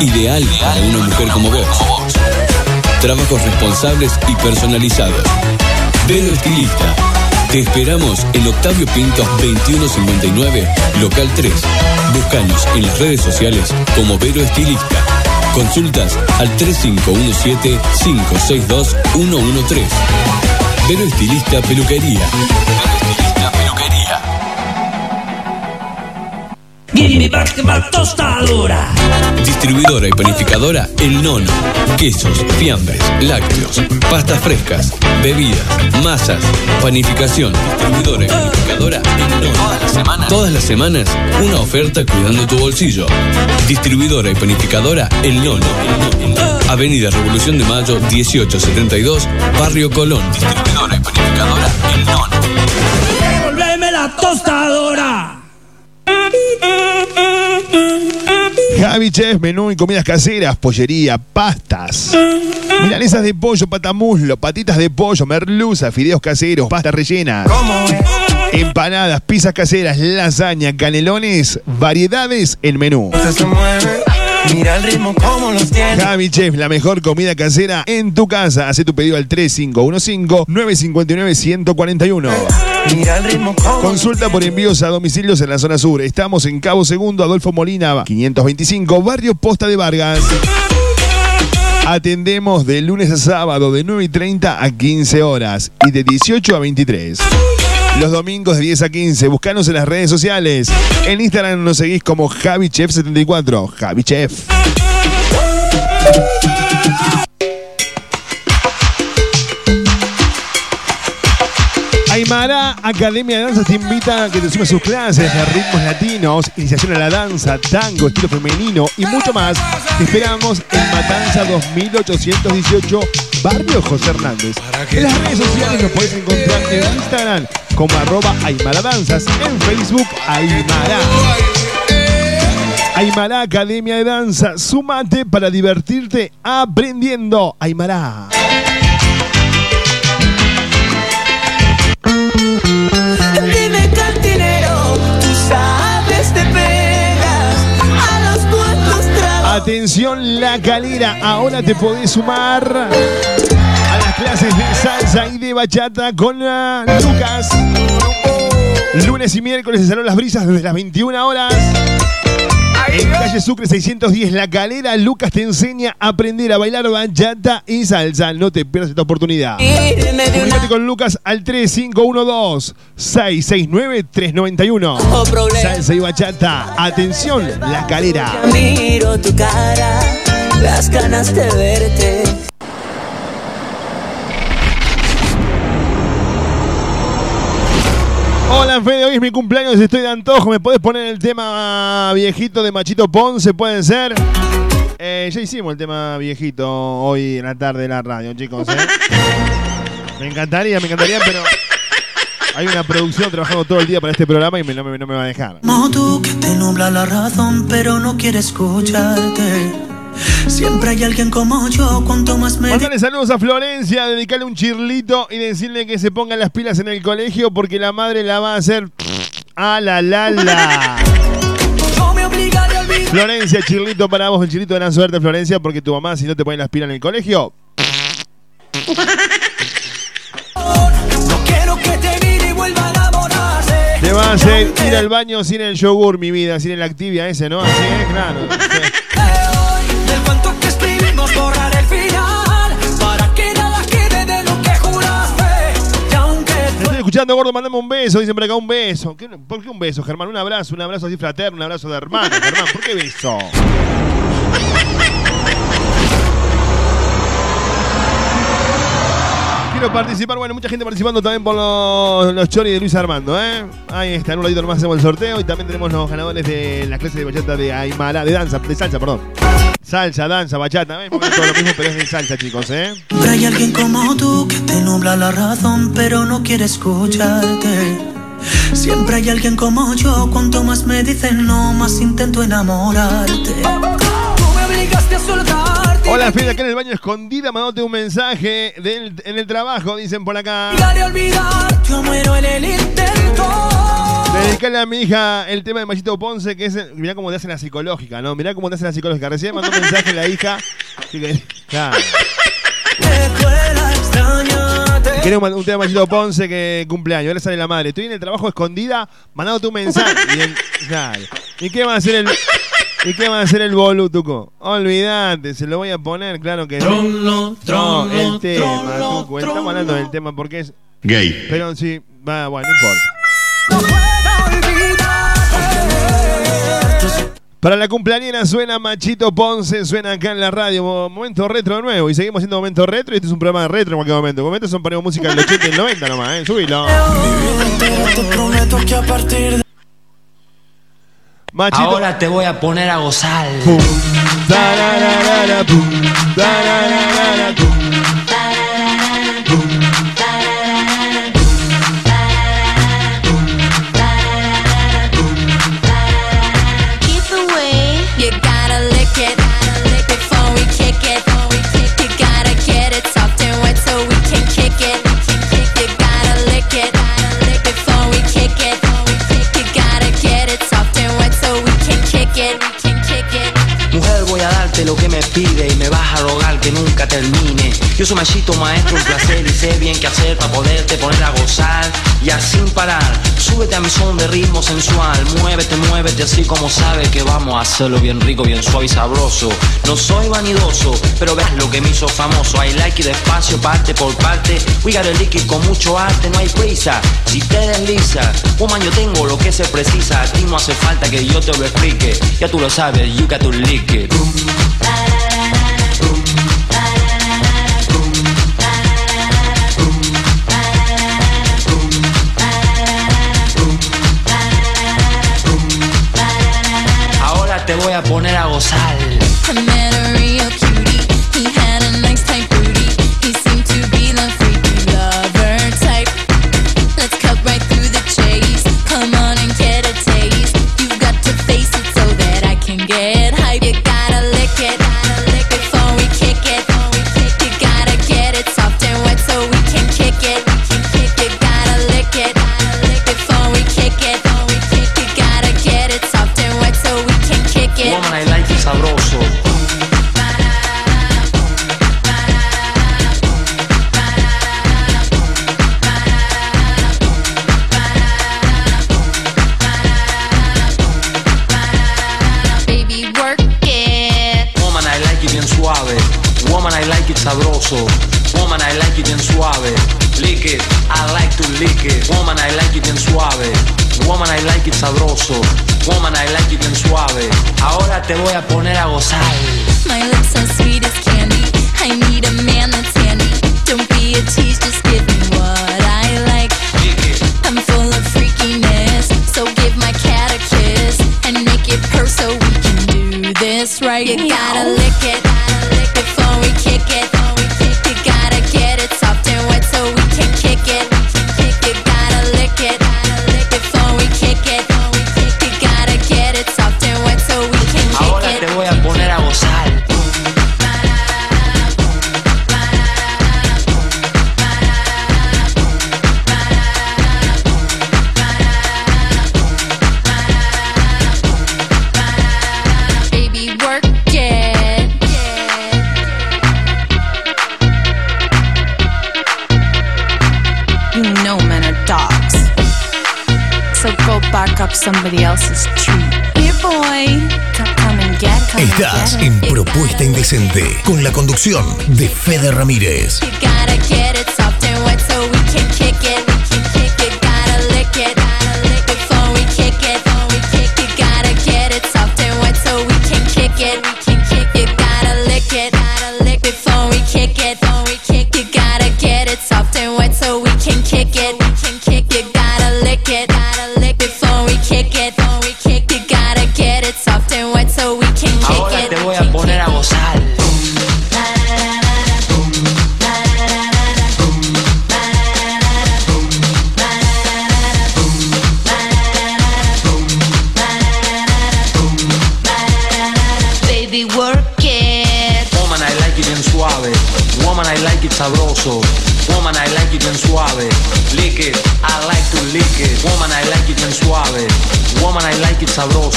Ideal para una mujer como vos. Trabajos responsables y personalizados. Vero Estilista. Te esperamos en Octavio Pintos 2159, local 3. Búscanos en las redes sociales como Vero Estilista. Consultas al 3517-562-113. Vero Estilista Peluquería. Give me back my tostadora. Distribuidora y panificadora El Nono. Quesos, fiambres, lácteos, pastas frescas, bebidas, masas, panificación. Distribuidora y panificadora El Nono. Todas las semanas. Todas las semanas, una oferta cuidando tu bolsillo. Distribuidora y panificadora El Nono. Avenida Revolución de Mayo 1872, Barrio Colón. Distribuidora y panificadora El Nono. Devolveme la tostadora. Javi Chef, menú y comidas caseras, pollería, pastas. Milanesas de pollo, patamuslo, patitas de pollo, merluza, fideos caseros, pastas rellenas. Empanadas, pizzas caseras, lasaña, canelones, variedades en menú. Se mueve. Mira el ritmo como los tiene. Javi Chef, la mejor comida casera en tu casa. Hace tu pedido al 3515-959-141. Mira el ritmo como Consulta por envíos a domicilios en la zona sur. Estamos en Cabo Segundo, Adolfo Molina, 525, Barrio Posta de Vargas. Atendemos de lunes a sábado de 9 y 30 a 15 horas y de 18 a 23. Los domingos de 10 a 15. Buscanos en las redes sociales. En Instagram nos seguís como JaviChef74. JaviChef. Aymara Academia de Danza te invita a que te sumes sus clases de ritmos latinos, iniciación a la danza, tango, estilo femenino y mucho más. Te esperamos en Matanza 2818, Barrio José Hernández. En las redes sociales nos puedes encontrar en Instagram como arroba Aymara Danzas, en Facebook Aymara. Aymara Academia de Danza, sumate para divertirte aprendiendo. Aymara. Dime cantinero, tú sabes te pegas a los cuantos tragos. Atención La Calera, ahora te podés sumar las clases de salsa y de bachata con ah, Lucas. Lunes y miércoles en Salón Las Brisas desde las 21 horas. En calle Sucre 610 La Calera, Lucas te enseña a aprender a bailar bachata y salsa. No te pierdas esta oportunidad. Comunicate con Lucas al 3512-669-391. Salsa y bachata. Atención, La Calera. Miro tu cara, las ganas de verte. Hola Fede, hoy es mi cumpleaños, estoy de antojo. ¿Me podés poner el tema viejito de Machito Ponce? ¿Puede ser? Eh, ya hicimos el tema viejito hoy en la tarde de la radio, chicos. ¿eh? Me encantaría, me encantaría, pero hay una producción trabajando todo el día para este programa y me- no, me, no me va a dejar. Como tú que te nubla la razón, pero no quiere escucharte. Siempre hay alguien como yo, cuanto más me Mandale saludos a Florencia, dedicarle un chirlito y decirle que se ponga las pilas en el colegio porque la madre la va a hacer a la la la. Florencia, chirlito para vos, el chirlito de gran suerte, Florencia, porque tu mamá, si no te pone las pilas en el colegio, te vuelva a ir al baño sin el yogur, mi vida, sin el Activia ese, ¿no? Así es, claro. Del escuchando, gordo, mandame un beso, dicen por acá un beso. ¿Qué- ¿Por qué un beso, Germán? Un abrazo, un abrazo así fraterno, un abrazo de hermano, Germán. ¿Por qué beso? Quiero participar, bueno, mucha gente participando también por los, los choris de Luis Armando, ¿eh? Ahí está, en un ratito nomás hacemos el sorteo y también tenemos los ganadores de la clase de bachata de Aymara, de danza, de salsa, perdón. Salsa, danza, bachata. Porque es todo lo mismo, pero es de salsa, chicos, ¿eh? Siempre hay alguien como tú que te nubla la razón pero no quiere escucharte Siempre hay alguien como yo, cuanto más me dicen no, más intento enamorarte Tú me obligaste a soltarte Hola, Fede, acá en el baño escondida, mandándote un mensaje del- en el trabajo, dicen por acá. Olvidar, yo muero en el intento Dedicale a mi hija el tema de Machito Ponce, que es. Mirá cómo te hacen la psicológica, ¿no? Mirá cómo te hacen la psicológica. Recién mandó un mensaje la hija. que- claro. Querés un, un tema de Machito Ponce que cumpleaños. Ahora sale la madre. Estoy en el trabajo escondida, mandándote un mensaje. Y, el- claro. ¿Y qué va a hacer el. ¿Y qué va a hacer el bolutuco? Olvídate, se lo voy a poner, claro que sí. Trolo, trolo, No, el tema, trolo, Tuco. Estamos hablando del tema porque es. Gay. Pero sí, va, bueno, no importa. Para la cumpleañera suena Machito Ponce, suena acá en la radio. Mo- Momento retro de nuevo. Y seguimos haciendo momento retro. Y este es un programa de retro en cualquier momento. En momento son ponemos música del 80 y el 90 nomás, ¿eh? Subilo. Machito. Ahora te voy a poner a gozar. Pum, pum. Either darte lo que me pide y me vas a rogar que nunca termine. Yo soy machito maestro en placer y sé bien qué hacer para poderte poner a gozar y así parar. Súbete a mi son de ritmo sensual, muévete, muévete así como sabes que vamos a hacerlo bien rico, bien suave y sabroso. No soy vanidoso, pero veas lo que me hizo famoso. I like it despacio, parte por parte. We got a liquid con mucho arte, no hay prisa. Si te desliza, woman, yo tengo lo que se precisa. A ti no hace falta que yo te lo explique. Ya tú lo sabes, you got to lick. Ahora te voy a poner a gozar. Woman, I like it bien suave. Ahora te voy a poner a gozar. My lips are Con la conducción de Fede Ramírez.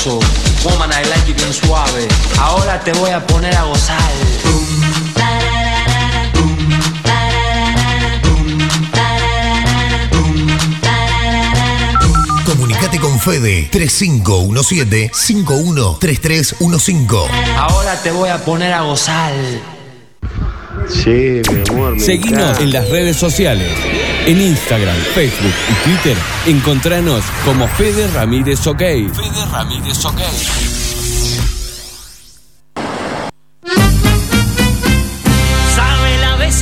Sabroso. Woman, I like it bien suave. Ahora te voy a poner a gozar. Comunicate con Fede 3517-513315. Ahora te voy a poner a gozar. Sí, mi amor. me Seguinos encanta. en las redes sociales. En Instagram, Facebook y Twitter, encontranos como Fede Ramírez OK. Ramírez Soquel.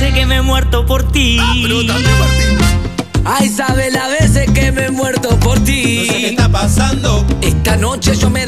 veces que me he muerto por ti. Ah, Ay, sabe las veces que me he muerto por ti. No sé qué está pasando. Esta noche yo me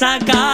noche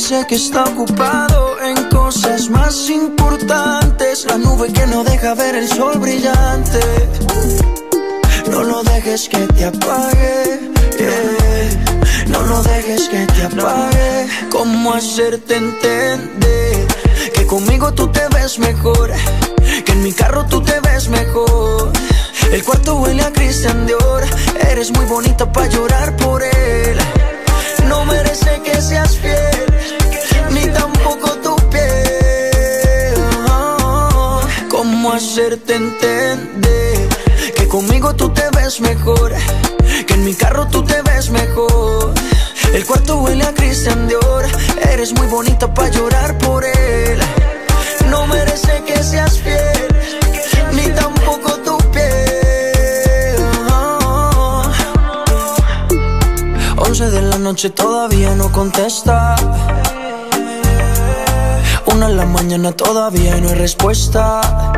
Dice que está ocupado en cosas más importantes. La nube que no deja ver el sol brillante. No lo dejes que te apague. No lo dejes que te apague. ¿Cómo hacerte entender que conmigo tú te ves mejor? Que en mi carro tú te ves mejor. El cuarto huele a Christian Dior. Eres muy bonita para llorar por él. No merece que seas fiel, ¿Cómo hacerte entender que conmigo tú te ves mejor? Que en mi carro tú te ves mejor. El cuarto huele a Christian Dior. Eres muy bonita para llorar por él. No merece que seas fiel, ni tampoco tu piel. Once de la noche todavía no contesta. Una en la mañana todavía no hay respuesta.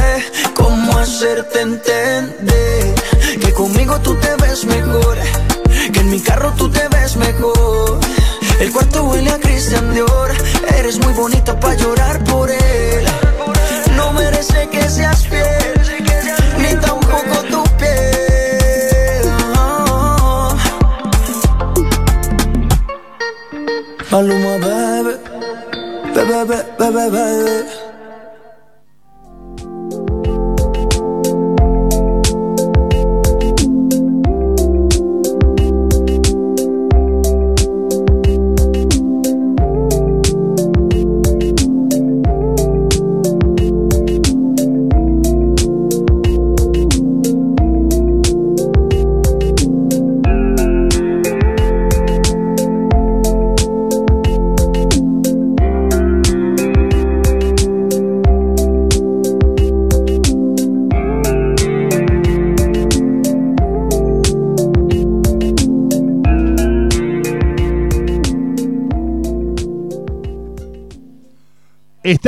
hacerte entender que conmigo tú te ves mejor, que en mi carro tú te ves mejor. El cuarto huele a Cristian Dior, eres muy bonita para llorar por él. No merece que seas fiel, ni tampoco tu piel. Oh. Maluma, bebé, bebé, bebé, bebé.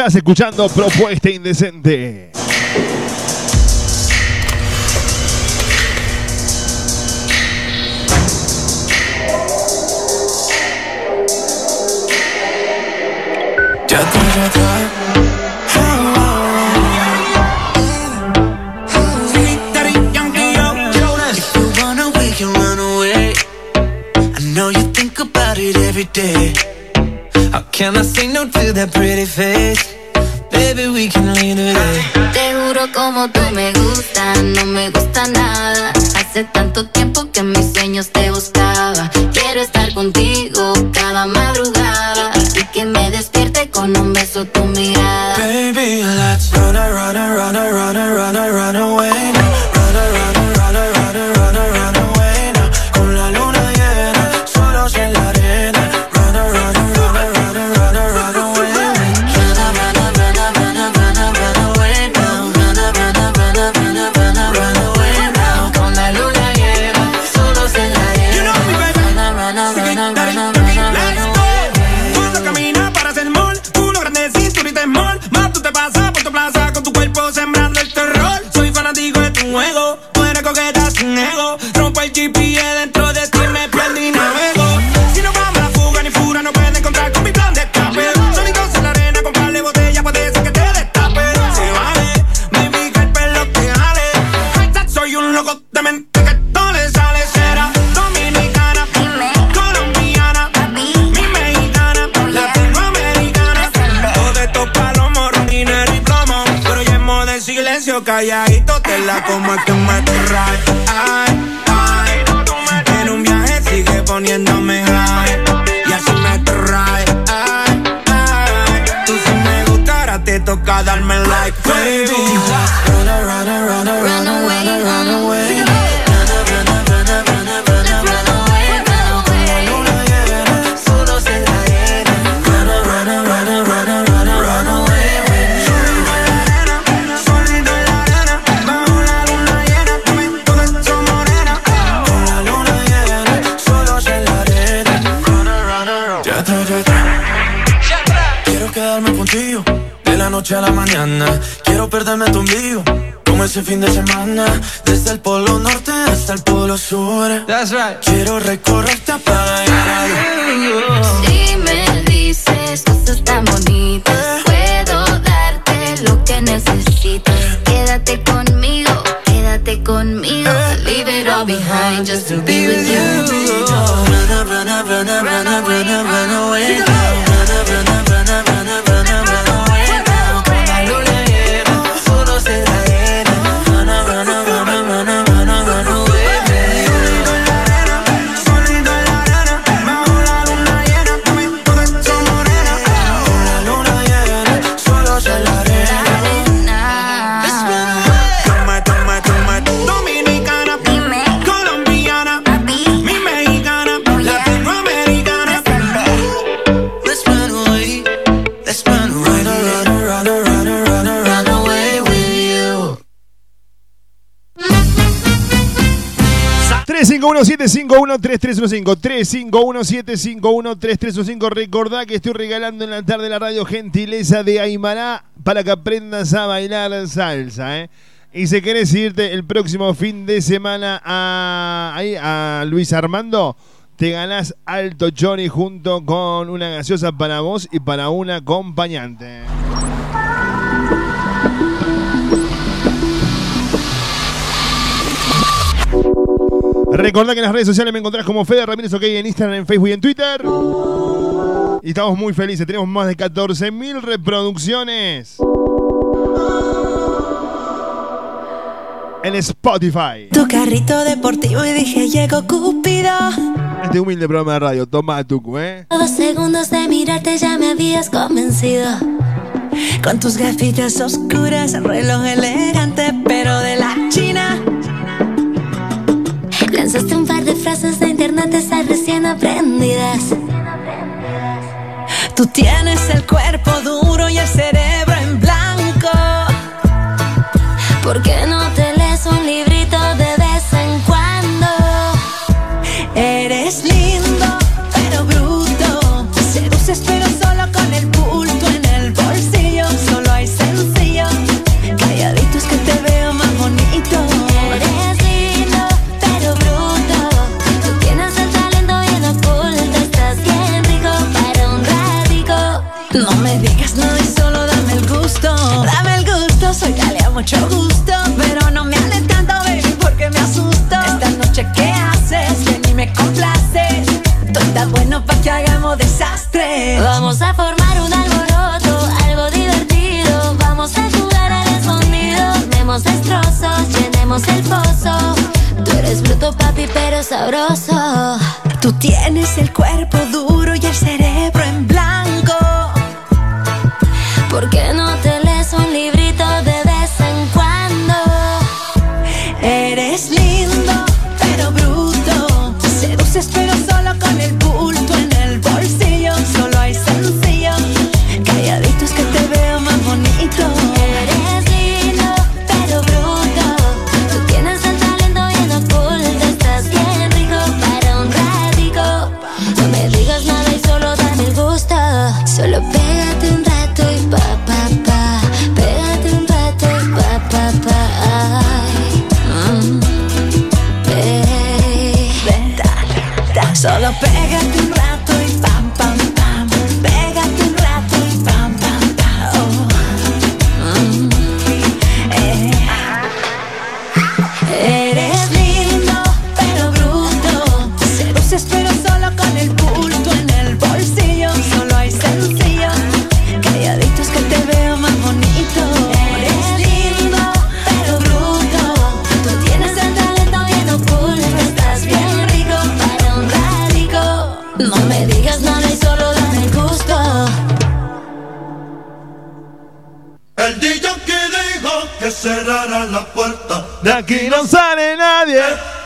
Estás escuchando Propuesta Indecente. basura. That's right. Quiero recorrerte Si me dices cosas tan bonitas, puedo darte lo que necesitas. Quédate conmigo, quédate conmigo. Leave it all behind just to be with you. Run, run, run, run, run, run, run away. 3517513315 3517513315 Recordá que estoy regalando en la tarde la radio gentileza de Aymará para que aprendas a bailar salsa, ¿eh? Y si querés irte el próximo fin de semana a Luis Armando, te ganás Alto Johnny junto con una gaseosa para vos y para un acompañante. Recordá que en las redes sociales me encontrás como Fede Ramírez OK en Instagram, en Facebook y en Twitter. Y estamos muy felices, tenemos más de 14.000 reproducciones. En Spotify. Tu carrito deportivo y dije, llegó Cupido. Este humilde programa de radio, toma tu, ¿eh? Dos segundos de mirarte ya me habías convencido. Con tus gafitas oscuras, reloj elegante, pero de la China. Lanzaste un par de frases de internet, esas recién aprendidas. Tú tienes el cuerpo duro y el cerebro en blanco. ¿Por qué no mucho gusto. Pero no me hables tanto, baby, porque me asusto. Esta noche, ¿qué haces? Ven y me complaces. Tú estás bueno para que hagamos desastre. Vamos a formar un alboroto, algo divertido. Vamos a jugar al escondido. Demos destrozos, llenemos el pozo. Tú eres bruto, papi, pero sabroso. Tú tienes el cuerpo duro y el cerebro babe. Solo pégate un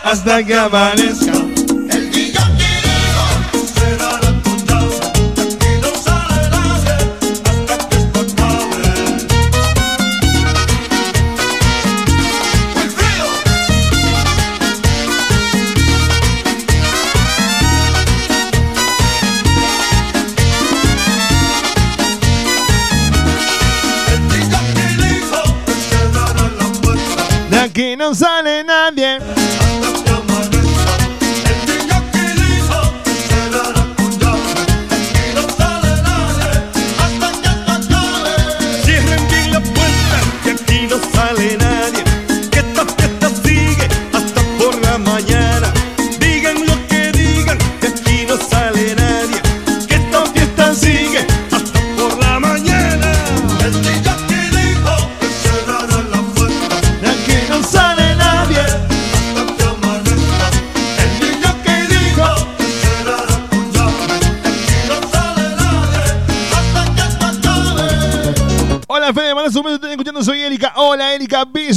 hasta que amanezca.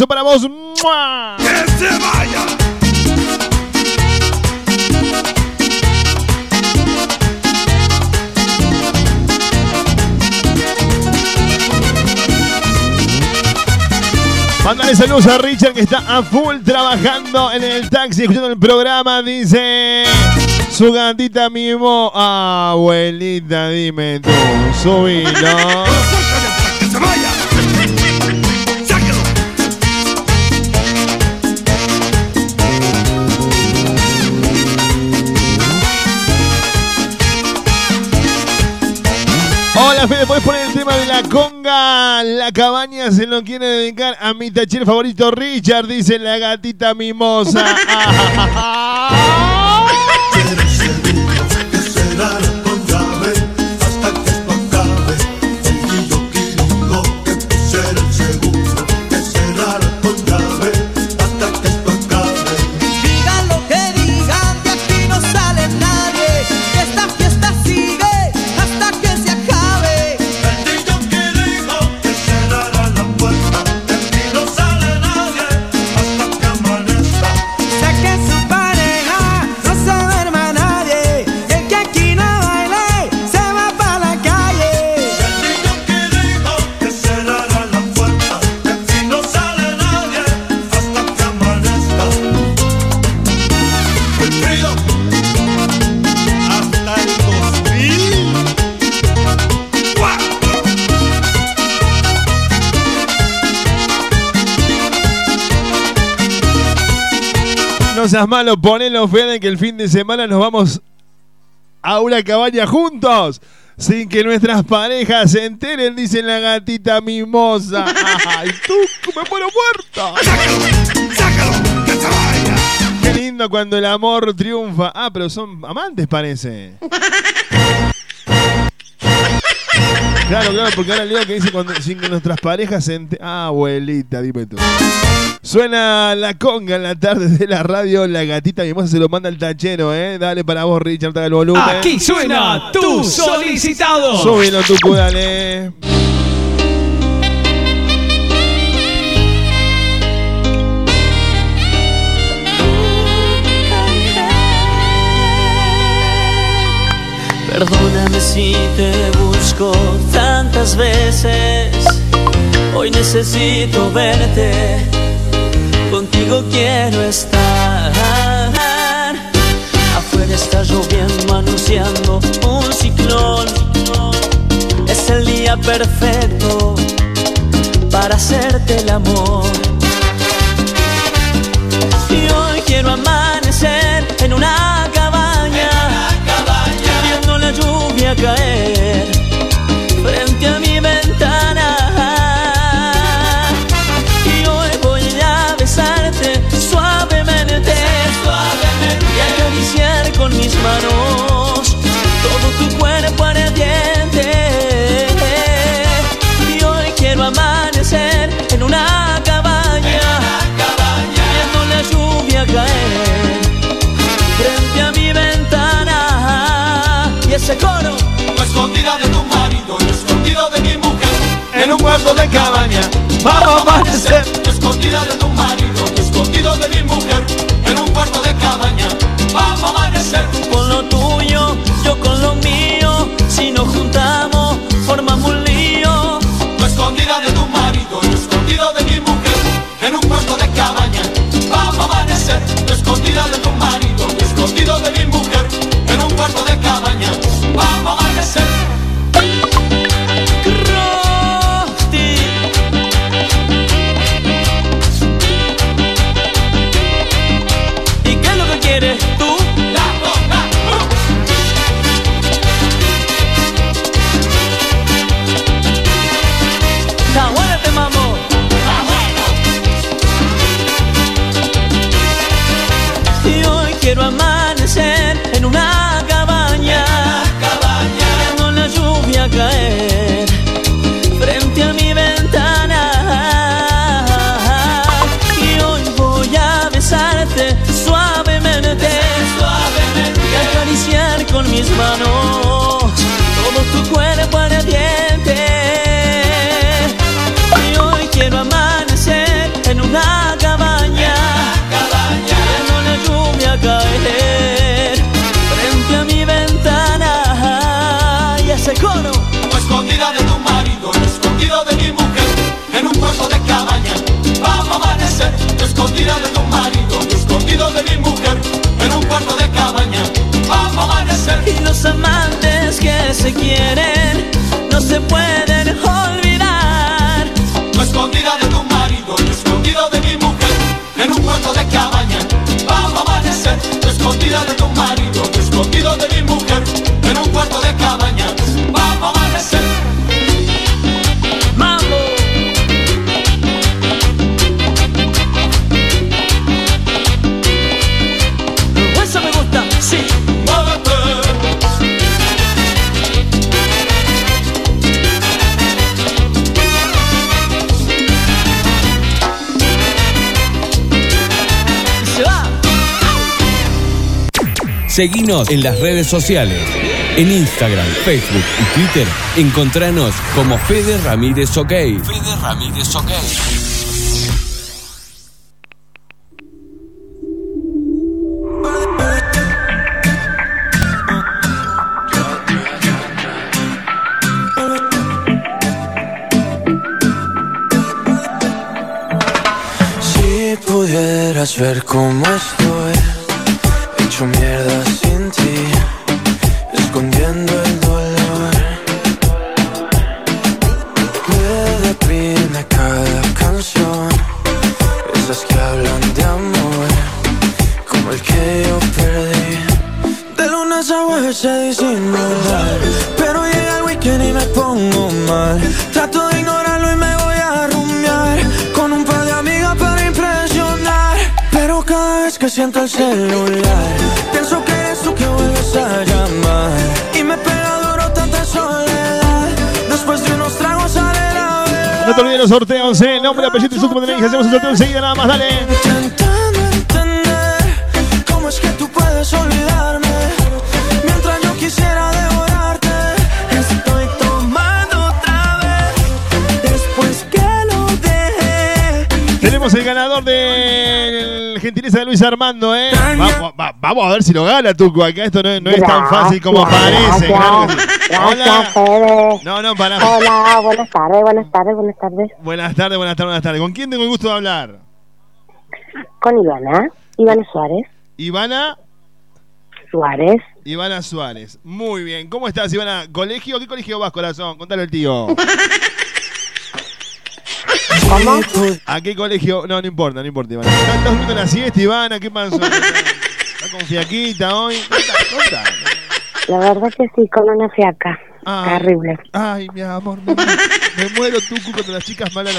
Para vos. ¡Mua! ¡Que se vaya! Mandale saludos a Richard que está a full trabajando en el taxi, escuchando el programa. Dice su gatita mimo. Abuelita, dime tú, subilo. La cabaña se lo quiere dedicar a mi tachero favorito Richard, dice la gatita mimosa. seas malo, ponelo Fede que el fin de semana nos vamos a una cabaña juntos. Sin que nuestras parejas se enteren, dice la gatita mimosa. ¡Ay, tú! ¡Me muero muerto! ¡Sácalo! ¡Que se vaya! Qué lindo cuando el amor triunfa. Ah, pero son amantes, parece. Claro, claro, porque ahora leo que dice cuando, sin que nuestras parejas se ente- Ah, abuelita, dime tú. Suena la conga en la tarde de la radio. La gatita mimosa se lo manda el tachero, ¿eh? Dale para vos, Richard, dale el volumen. Aquí suena tu solicitado. Súbelo, tú, dale. Perdóname si te tantas veces. Hoy necesito verte. Contigo quiero estar. Afuera está lloviendo, anunciando un ciclón. Es el día perfecto para hacerte el amor. Y hoy quiero amanecer en una cabaña, viendo la lluvia caer ese coro, escondida de tu marido, escondido de mi mujer. En un cuarto de cabaña, vamos a amanecer. Escondida de tu marido, escondido de mi mujer. En un cuarto de cabaña, vamos a amanecer. con lo tuyo, yo con lo mío. Si nos juntamos, formamos un lío. Escondida de tu marido, escondido de mi mujer. En un cuarto de cabaña, vamos a amanecer. Escondida de tu acariciar con mis Amantes que se quieren no se pueden olvidar. No escondida de tu marido, no escondido de mi mujer, en un cuarto de cabaña, vamos a amanecer, no escondida de tu marido. Seguinos en las redes sociales. En Instagram, Facebook y Twitter, encontranos como Fede Ramírez OK. Fede Ramírez OK. Luis Armando, ¿eh? Va- va- vamos a ver si lo gana, Tuco. Acá esto no, no es tan fácil como parece. claro que sí. Gracias, Fede. No, no, para. Hola, buenas tardes, buenas tardes, buenas tardes. Buenas tardes, buenas tardes, buenas tardes. ¿Con quién tengo el gusto de hablar? Con Ivana, Ivana Suárez. Ivana. Suárez. Ivana Suárez. Muy bien. ¿Cómo estás, Ivana? ¿Colegio? ¿Qué colegio vas, corazón? Contale al tío. ¿Cómo? ¿A qué colegio? No, no importa, no importa, Ivana. ¿Estás durmiendo la siesta, Ivana? ¿Qué pasó? ¿Estás con fiaquita hoy? Contá. La verdad que sí, con una fiaca. Ay. Terrible. Ay, mi amor, me, muero. me muero Tucu cuando las chicas malas.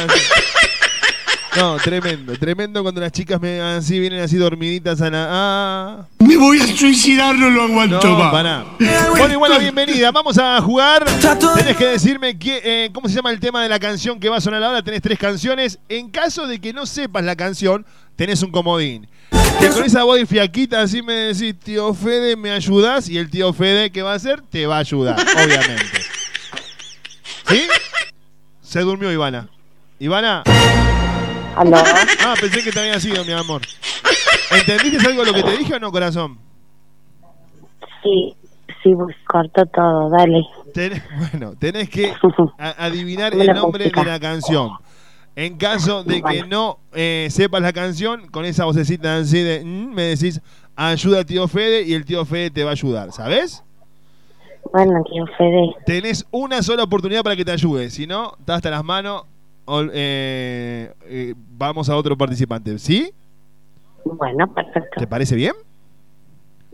No, tremendo, tremendo cuando las chicas me así vienen así dormiditas a la. Ah. Me voy a suicidar, no lo aguanto No, más. Bueno, igual, bienvenida. Vamos a jugar. Tenés que decirme qué, eh, cómo se llama el tema de la canción que va a sonar ahora. Tenés tres canciones. En caso de que no sepas la canción, tenés un comodín. Que con esa voz fiaquita así me decís, tío Fede, ¿me ayudás? Y el tío Fede, ¿qué va a hacer? Te va a ayudar, obviamente. ¿Sí? Se durmió Ivana. Ivana. ¿Aló? Ah, pensé que te había sido, mi amor. ¿Entendiste algo de lo que te dije o no, corazón? Sí, sí, pues corto todo, dale. Tenés- bueno, tenés que adivinar el nombre de la canción. En caso de que no eh, sepas la canción, con esa vocecita así de mm, me decís ayuda al tío Fede y el tío Fede te va a ayudar, ¿sabes? Bueno, tío Fede. Tenés una sola oportunidad para que te ayude. Si no, estás hasta las manos. Eh, eh, vamos a otro participante. ¿Sí? Bueno, perfecto. ¿Te parece bien?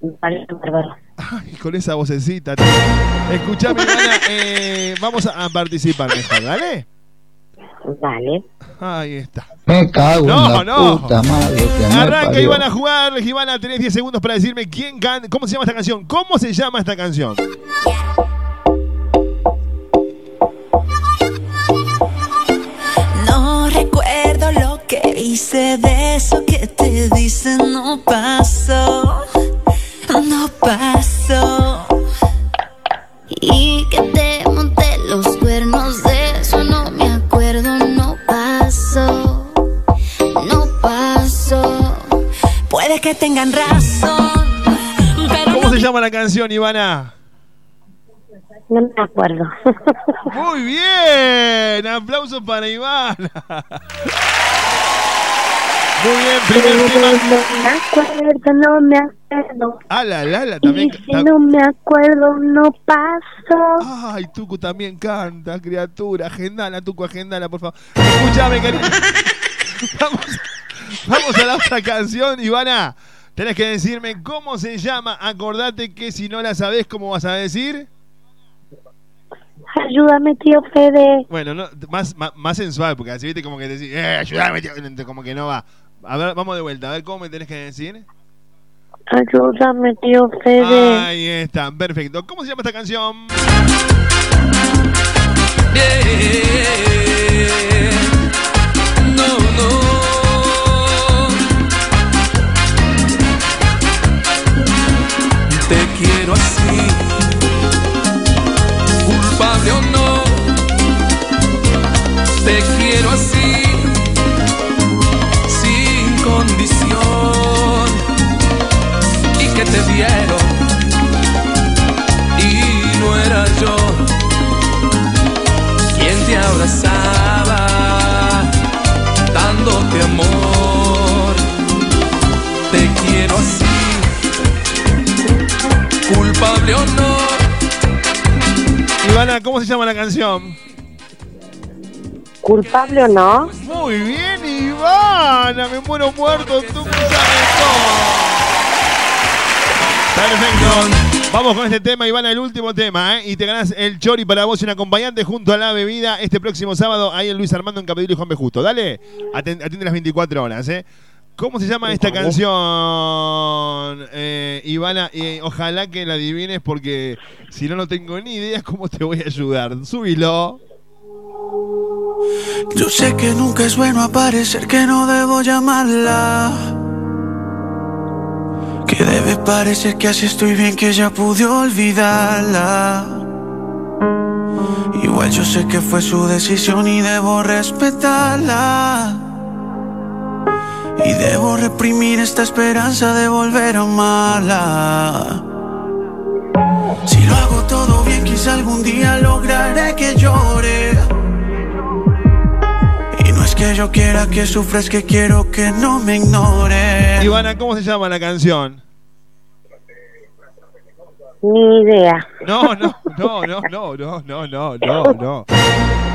Me parece bárbaro. Ay, con esa vocecita. Escuchame, Ivana, eh, vamos a, a participar mejor, ¿dale? Dale. Ahí está. Me cago No, en la no. puta madre que Arranca. Ivana a jugar. Ivana, tenés 10 segundos para decirme quién can cómo se llama esta canción. ¿Cómo se llama esta canción? Que hice de eso que te dicen no pasó, no pasó. Y que te monté los cuernos de eso no me acuerdo, no pasó, no pasó. Puede que tengan razón, pero ¿Cómo se llama la canción, Ivana? No me acuerdo. Muy bien. Aplausos para Ivana. Muy bien, primer tema. No me acuerdo, no me acuerdo. Ah, la, la, la, también. Y si no me acuerdo, no pasó. Ay, Tucu también canta, criatura. Agendala, Tucu, agendala, por favor. Escúchame, cariño. Vamos, vamos a la otra canción, Ivana. Tenés que decirme cómo se llama. Acordate que si no la sabés, ¿cómo vas a decir? Ayúdame, tío Fede. Bueno, no, más, más, más sensual, porque así viste como que te decís, eh, ayúdame, tío", como que no va. A ver, vamos de vuelta, a ver cómo me tenés que decir. Ayúdame, tío Fede. Ahí está, perfecto. ¿Cómo se llama esta canción? No, no. quiero así, te dieron, y no era yo quien te abrazaba, dándote amor, te quiero así culpable o no. Ivana, ¿cómo se llama la canción? ¿Culpable o no? Muy bien, Ivana, me muero muerto, tú sabes todo. Perfecto. Vamos con este tema, Ivana, el último tema, ¿eh? Y te ganás el chori para vos y un acompañante junto a la bebida este próximo sábado ahí en Luis Armando en Capitolio y Juan B. Justo. Dale, aten- atiende las 24 horas, ¿eh? ¿Cómo se llama esta canción, eh, Ivana? Y ojalá que la adivines porque si no, no tengo ni idea cómo te voy a ayudar. Súbilo. Yo sé que nunca es bueno aparecer, que no debo llamarla. Que debe parecer que así estoy bien, que ya pude olvidarla. Igual yo sé que fue su decisión y debo respetarla. Y debo reprimir esta esperanza de volver a amarla. Si lo hago todo bien, quizá algún día lograré que llore. Que yo quiera que sufra, es que quiero que no me ignore. Ivana, ¿cómo se llama la canción? Ni idea. No, no, no, no, no, no, no, no, no, no.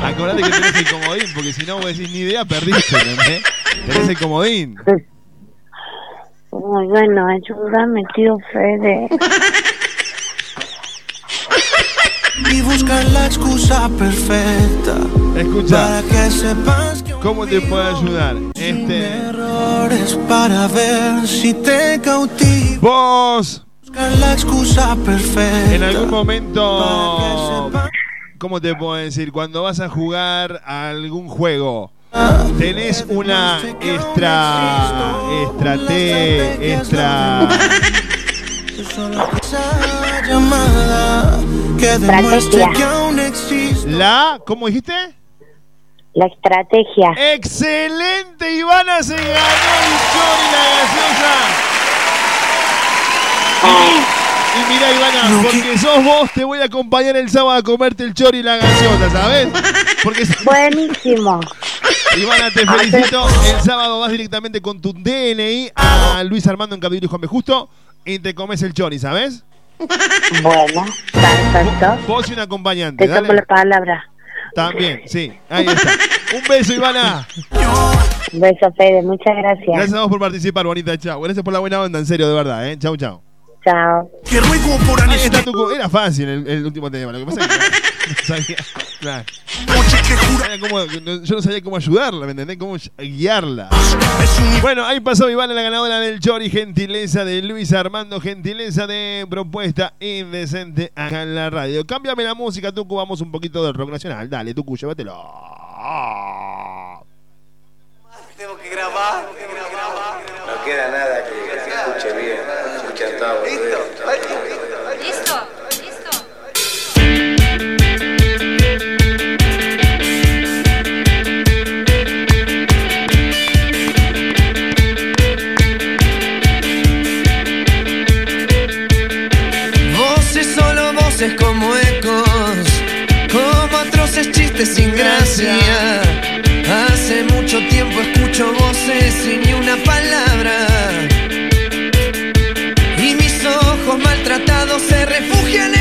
Acordate que tenés el comodín, porque si no vos decís ni idea, perdiste, ¿entendés? Tenés el comodín. Muy bueno, ayúdame, tío Fede. Y buscar la excusa perfecta. Escucha. Para que sepas que ¿Cómo te puedo ayudar? Este. errores para ver si te cautivo. Vos. Buscar la excusa perfecta. En algún momento. ¿Cómo te puedo decir? Cuando vas a jugar a algún juego. Tenés una extra. Extra T. Extra. Llamada que demuestre que aún existe. La. ¿Cómo dijiste? La estrategia. ¡Excelente! Ivana se ganó el chori la gaseosa. Y, y mira, Ivana, porque sos vos, te voy a acompañar el sábado a comerte el chori y la gaseosa, ¿sabes? Porque Buenísimo. Ivana, te felicito. El sábado vas directamente con tu DNI a Luis Armando en Capitolio y Juan B. Justo y te comes el chori, ¿sabes? Bueno, perfecto. Vos y un acompañante, Te tomo la palabra. También, sí, ahí está. Un beso, Ivana. Un beso, Fede. Muchas gracias. Gracias a vos por participar, bonita. Chao. Gracias por la buena onda, en serio, de verdad, ¿eh? Chau, chau. Chao. Tu cu- Era fácil el, el último tema. Lo que pasa es que sabía. Claro. Sabía cómo- no- yo no sabía cómo ayudarla, ¿me entendés? Cómo guiarla. Bueno, ahí pasó Ivana, la ganadora del Chori. Gentileza de Luis Armando. Gentileza de propuesta indecente acá en la radio. Cámbiame la música, Tucu. Vamos un poquito del rock nacional. Dale, Tucu, llévatelo. Tengo que grabar, tengo que grabar. No queda nada que se escuche bien. Se escuchan todos. ¿Listo? Como ecos, como atroces chistes sin gracia. Hace mucho tiempo escucho voces sin ni una palabra. Y mis ojos maltratados se refugian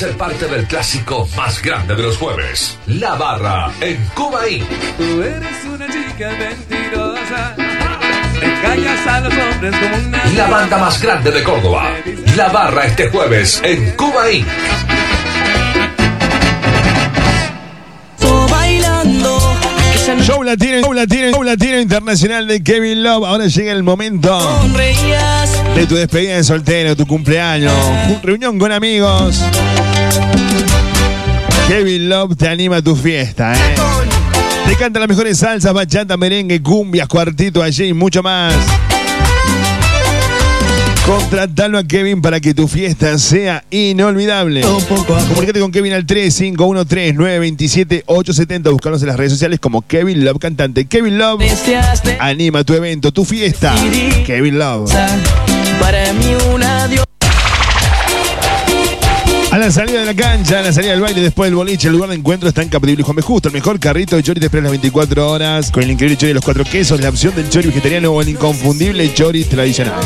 ser parte del clásico más grande de los jueves. La barra en Cuba Inc. Tú eres una chica mentirosa. Engañas a los hombres como una. La banda más grande de Córdoba. La barra este jueves en Cuba Inc. bailando. Show latino, show latino, show latino internacional de Kevin Love. Ahora llega el momento de tu despedida de soltero, tu cumpleaños, tu reunión con amigos. Kevin Love te anima a tu fiesta, ¿eh? Te canta las mejores salsas, bachata, merengue, cumbias, cuartito allí y mucho más. Contratalo a Kevin para que tu fiesta sea inolvidable. Comunicate con Kevin al 3513-927-870. Buscanos en las redes sociales como Kevin Love Cantante. Kevin Love anima tu evento, tu fiesta. Kevin Love. Para mí una diosa. La salida de la cancha, a la salida del baile, después del boliche, el lugar de encuentro está en Capdeville y Juan B. Justo. El mejor carrito de chori te espera las 24 horas. Con el increíble chori de los cuatro quesos, la opción del chori vegetariano o el inconfundible chori tradicional.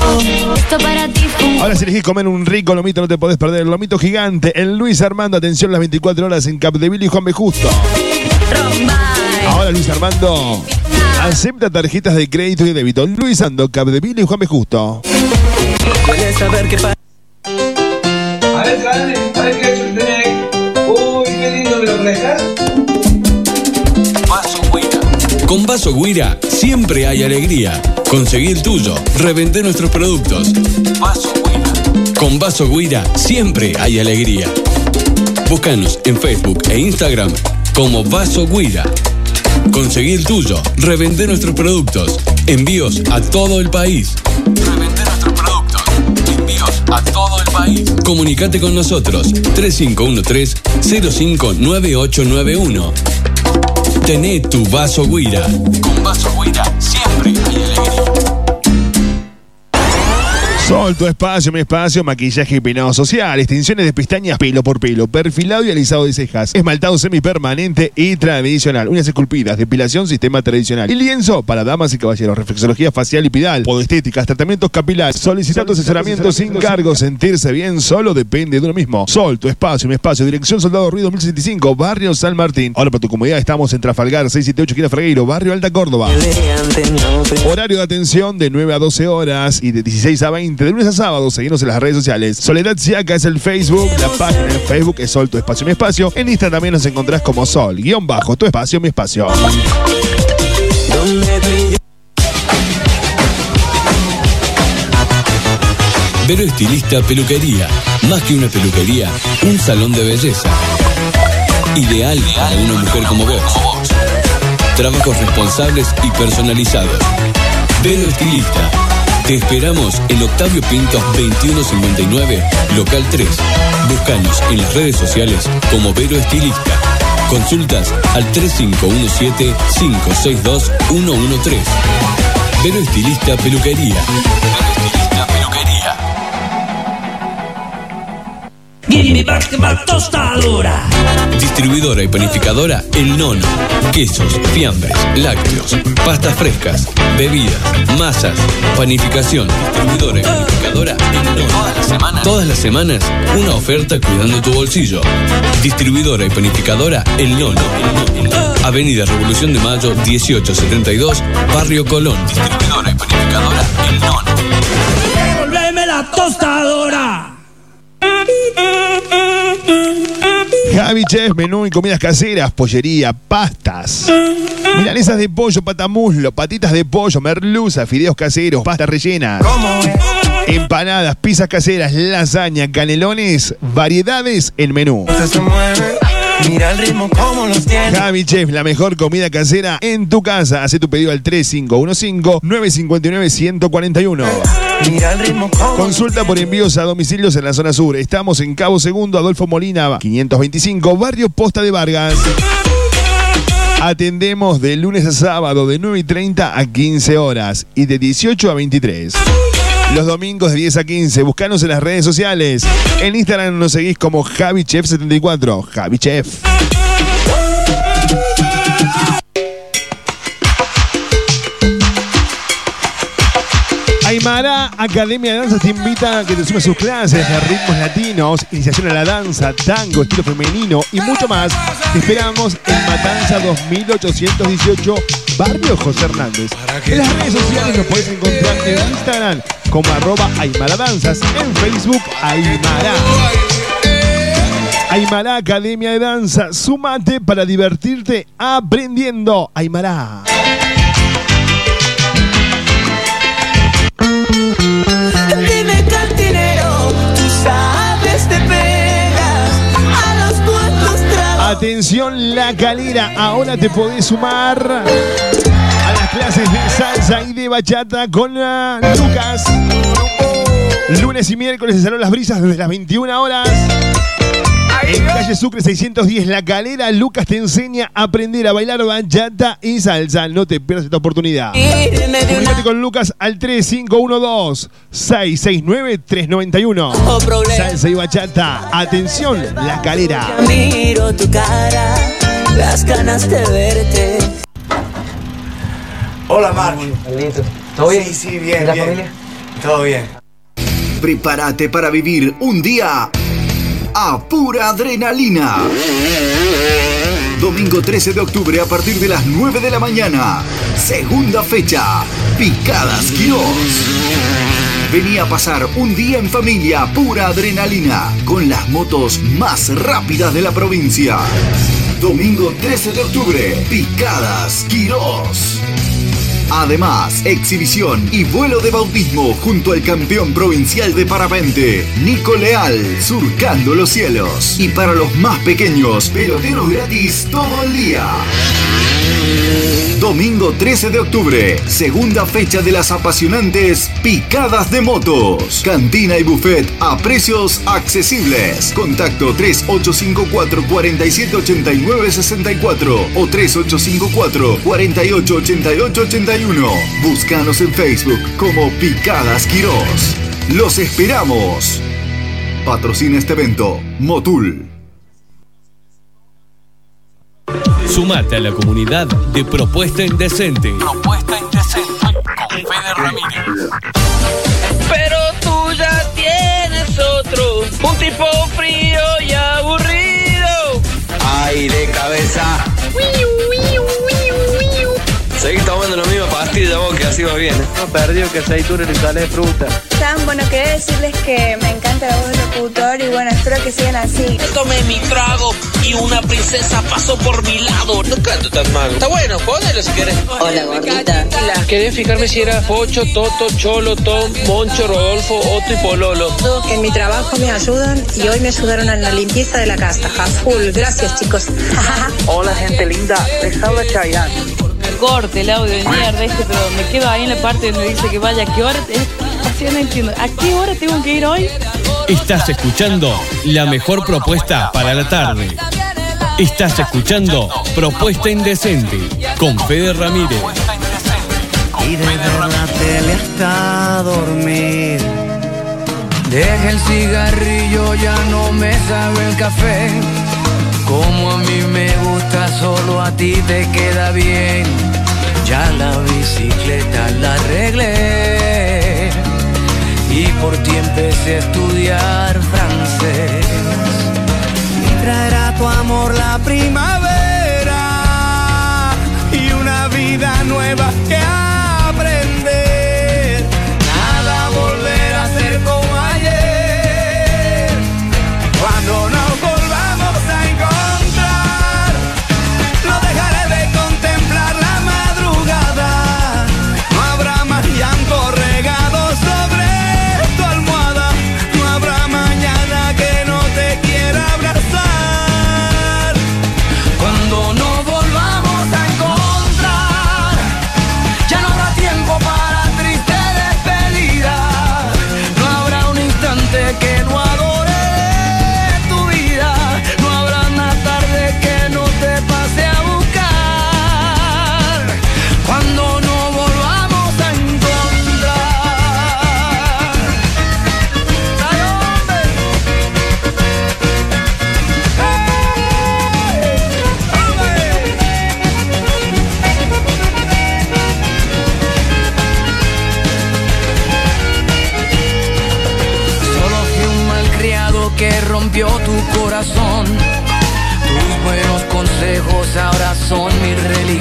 Ahora si elegís comer un rico lomito no te podés perder el lomito gigante. El Luis Armando, atención las 24 horas en Capdeville y Juan B. Justo. Ahora Luis Armando acepta tarjetas de crédito y débito. Luis Armando, Capdeville y Juan B. Justo. Quieres saber qué pasa. A ver, Con Vaso Guira siempre hay alegría. Conseguí el tuyo, revendé nuestros productos. Vaso Guira. Con Vaso Guira siempre hay alegría. Búscanos en Facebook e Instagram como Vaso Guira. Conseguí el tuyo, revendé nuestros productos. Envíos a todo el país. Revendé nuestros productos. Envíos a todo el país. Comunicate con nosotros 3513-059891. Tené tu vaso Guira. Con vaso Guira siempre Sol, tu espacio, mi espacio, maquillaje y peinado social, extensiones de pestañas pelo por pelo, perfilado y alisado de cejas, esmaltado semipermanente y tradicional, uñas esculpidas, depilación, sistema tradicional y lienzo para damas y caballeros, reflexología facial y pidal, podestéticas, tratamientos capilares, solicitando asesoramiento sin cargo, sentirse bien solo depende de uno mismo. Sol, tu espacio, mi espacio, dirección Soldado Ruido 1065, barrio San Martín. Ahora para tu comodidad estamos en Trafalgar 678 Quina Fragueiro, barrio Alta Córdoba. Horario de atención de 9 a 12 horas y de 16 a 20 de lunes a sábado. Seguimos en las redes sociales. Soledad Siaca es el Facebook. La página en Facebook es Sol, tu espacio, mi espacio. En Instagram también nos encontrás como Sol, guion bajo, tu espacio, mi espacio. Vero Estilista Peluquería. Más que una peluquería, un salón de belleza. Ideal para una mujer como vos. Trabajos responsables y personalizados. Vero Estilista. Te esperamos en Octavio Pintos 2159, local 3. Búscanos en las redes sociales como Vero Estilista. Consultas al 3517-562-113. Vero Estilista Peluquería. Vero Estilista Peluquería. Tostadora. Distribuidora y panificadora El Nono. Quesos, fiambres, lácteos, pastas frescas, bebidas, masas, panificación. Distribuidora y panificadora El Nono. Todas las semanas. Todas las semanas, una oferta cuidando tu bolsillo. Distribuidora y panificadora El Nono. Avenida Revolución de Mayo 1872, Barrio Colón. Distribuidora y panificadora El Nono. Devolveme la tostadora. Javi Chef, menú y comidas caseras, pollería, pastas. Milanesas de pollo, patamuslo, patitas de pollo, merluza, fideos caseros, pasta rellena. Empanadas, pizzas caseras, lasaña, canelones, variedades en menú. Mira el ritmo como los tiene. Javi Chef, la mejor comida casera en tu casa. Hace tu pedido al 3515-959-141. Mira el ritmo como Consulta por envíos a domicilios en la zona sur. Estamos en Cabo Segundo, Adolfo Molina, 525, Barrio Posta de Vargas. Atendemos de lunes a sábado de 9 y 30 a 15 horas y de 18 a 23. Los domingos de 10 a 15. Buscanos en las redes sociales. En Instagram nos seguís como JaviChef74. JaviChef. Aymara Academia de Danza te invita a que te sumes sus clases de ritmos latinos, iniciación a la danza, tango, estilo femenino y mucho más. Te esperamos en Matanza 2818, Barrio José Hernández. En las redes sociales nos puedes encontrar en Instagram como arroba Aymara Danzas, en Facebook Aymara. Aymara Academia de Danza, sumate para divertirte aprendiendo. Aymara. Atención La Calera, ahora te podés sumar a las clases de salsa y de bachata con Lucas. Lunes y miércoles en Salón Las Brisas desde las 21 horas. En calle Sucre 610 La Calera, Lucas te enseña a aprender a bailar bachata y salsa. No te pierdas esta oportunidad. Comunicate con Lucas al 3512-669-391. Salsa y bachata. Atención, La Calera. Miro tu cara, las ganas de verte. Hola, Mark. ¿Todo bien? Sí, sí, bien, ¿Y la bien. familia? Todo bien. Prepárate para vivir un día a pura adrenalina. Domingo 13 de octubre a partir de las 9 de la mañana. Segunda fecha. Picadas Quirós. Vení a pasar un día en familia pura adrenalina con las motos más rápidas de la provincia. Domingo 13 de octubre. Picadas Quirós. Además, exhibición y vuelo de bautismo junto al campeón provincial de parapente, Nico Leal, surcando los cielos. Y para los más pequeños, peloteros gratis todo el día. Domingo 13 de octubre, segunda fecha de las apasionantes Picadas de Motos. Cantina y buffet a precios accesibles. Contacto 3854 4789 64 o 3854 4888 81. Búscanos en Facebook como Picadas Quirós. Los esperamos. Patrocina este evento, Motul. Sumate a la comunidad de Propuesta Indecente. Propuesta Indecente con Fede Ramírez. Pero tú ya tienes otro, un tipo frío y aburrido. Ay, de cabeza. Seguí tomando la misma pastilla vos, que así va bien. ¿eh? No perdió que aceituna y sale de fruta. Tan bueno, quería decirles que me encanta la voz del locutor y bueno, espero que sigan así. Tomé mi trago y una princesa pasó por mi lado. No canto tan mal. Está bueno, ponelo si querés. Hola, gordita. Quería fijarme si era Pocho, Toto, Cholo, Tom, Moncho, Rodolfo, Otto y Pololo. En mi trabajo me ayudan y hoy me ayudaron en la limpieza de la casa. A full. Gracias, chicos. Hola, gente linda. Les habla Chayanne. Corte el audio de mierda este, pero me quedo ahí en la parte donde dice que vaya, ¿a qué hora? es? Así no entiendo. ¿A qué hora tengo que ir hoy? Estás escuchando la mejor propuesta para la tarde. Estás escuchando Propuesta Indecente con Fede Ramírez. Y de ver la tele hasta dormir. Deja el cigarrillo, ya no me sabe el café. Como a mí me gusta, solo a ti te queda bien. Ya la bicicleta la arreglé. Y por ti empecé a estudiar francés. Y traerá tu amor la primavera. Y una vida nueva que aprender.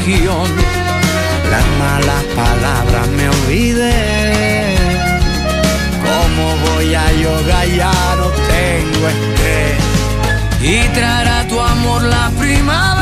Las malas palabras me olvidé. ¿Cómo voy a yoga? Ya no tengo estrés. Y traerá tu amor la primavera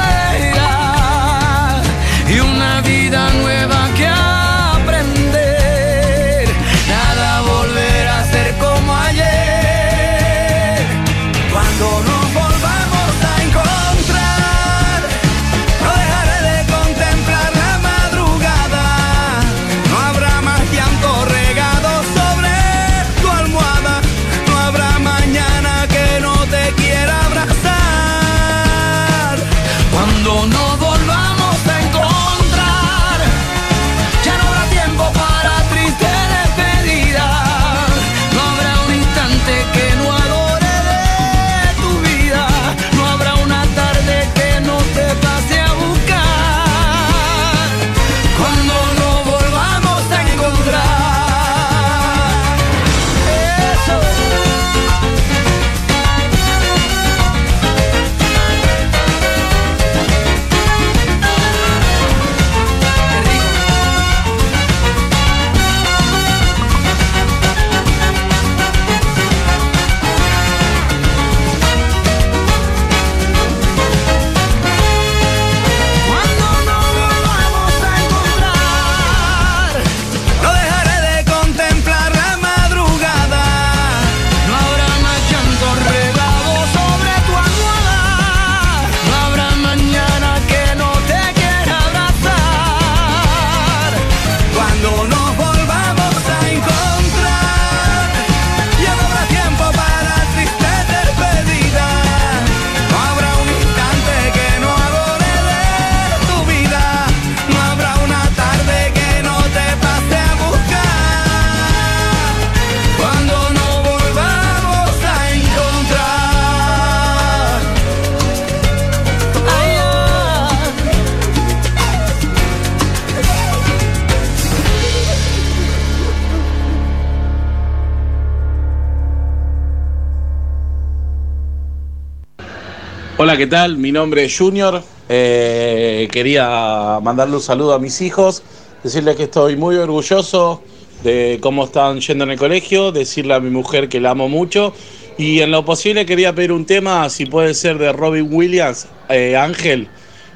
Hola, ¿qué tal? Mi nombre es Junior. Eh, quería mandarle un saludo a mis hijos, decirles que estoy muy orgulloso de cómo están yendo en el colegio, decirle a mi mujer que la amo mucho y en lo posible quería pedir un tema, si puede ser de Robin Williams, eh, Ángel.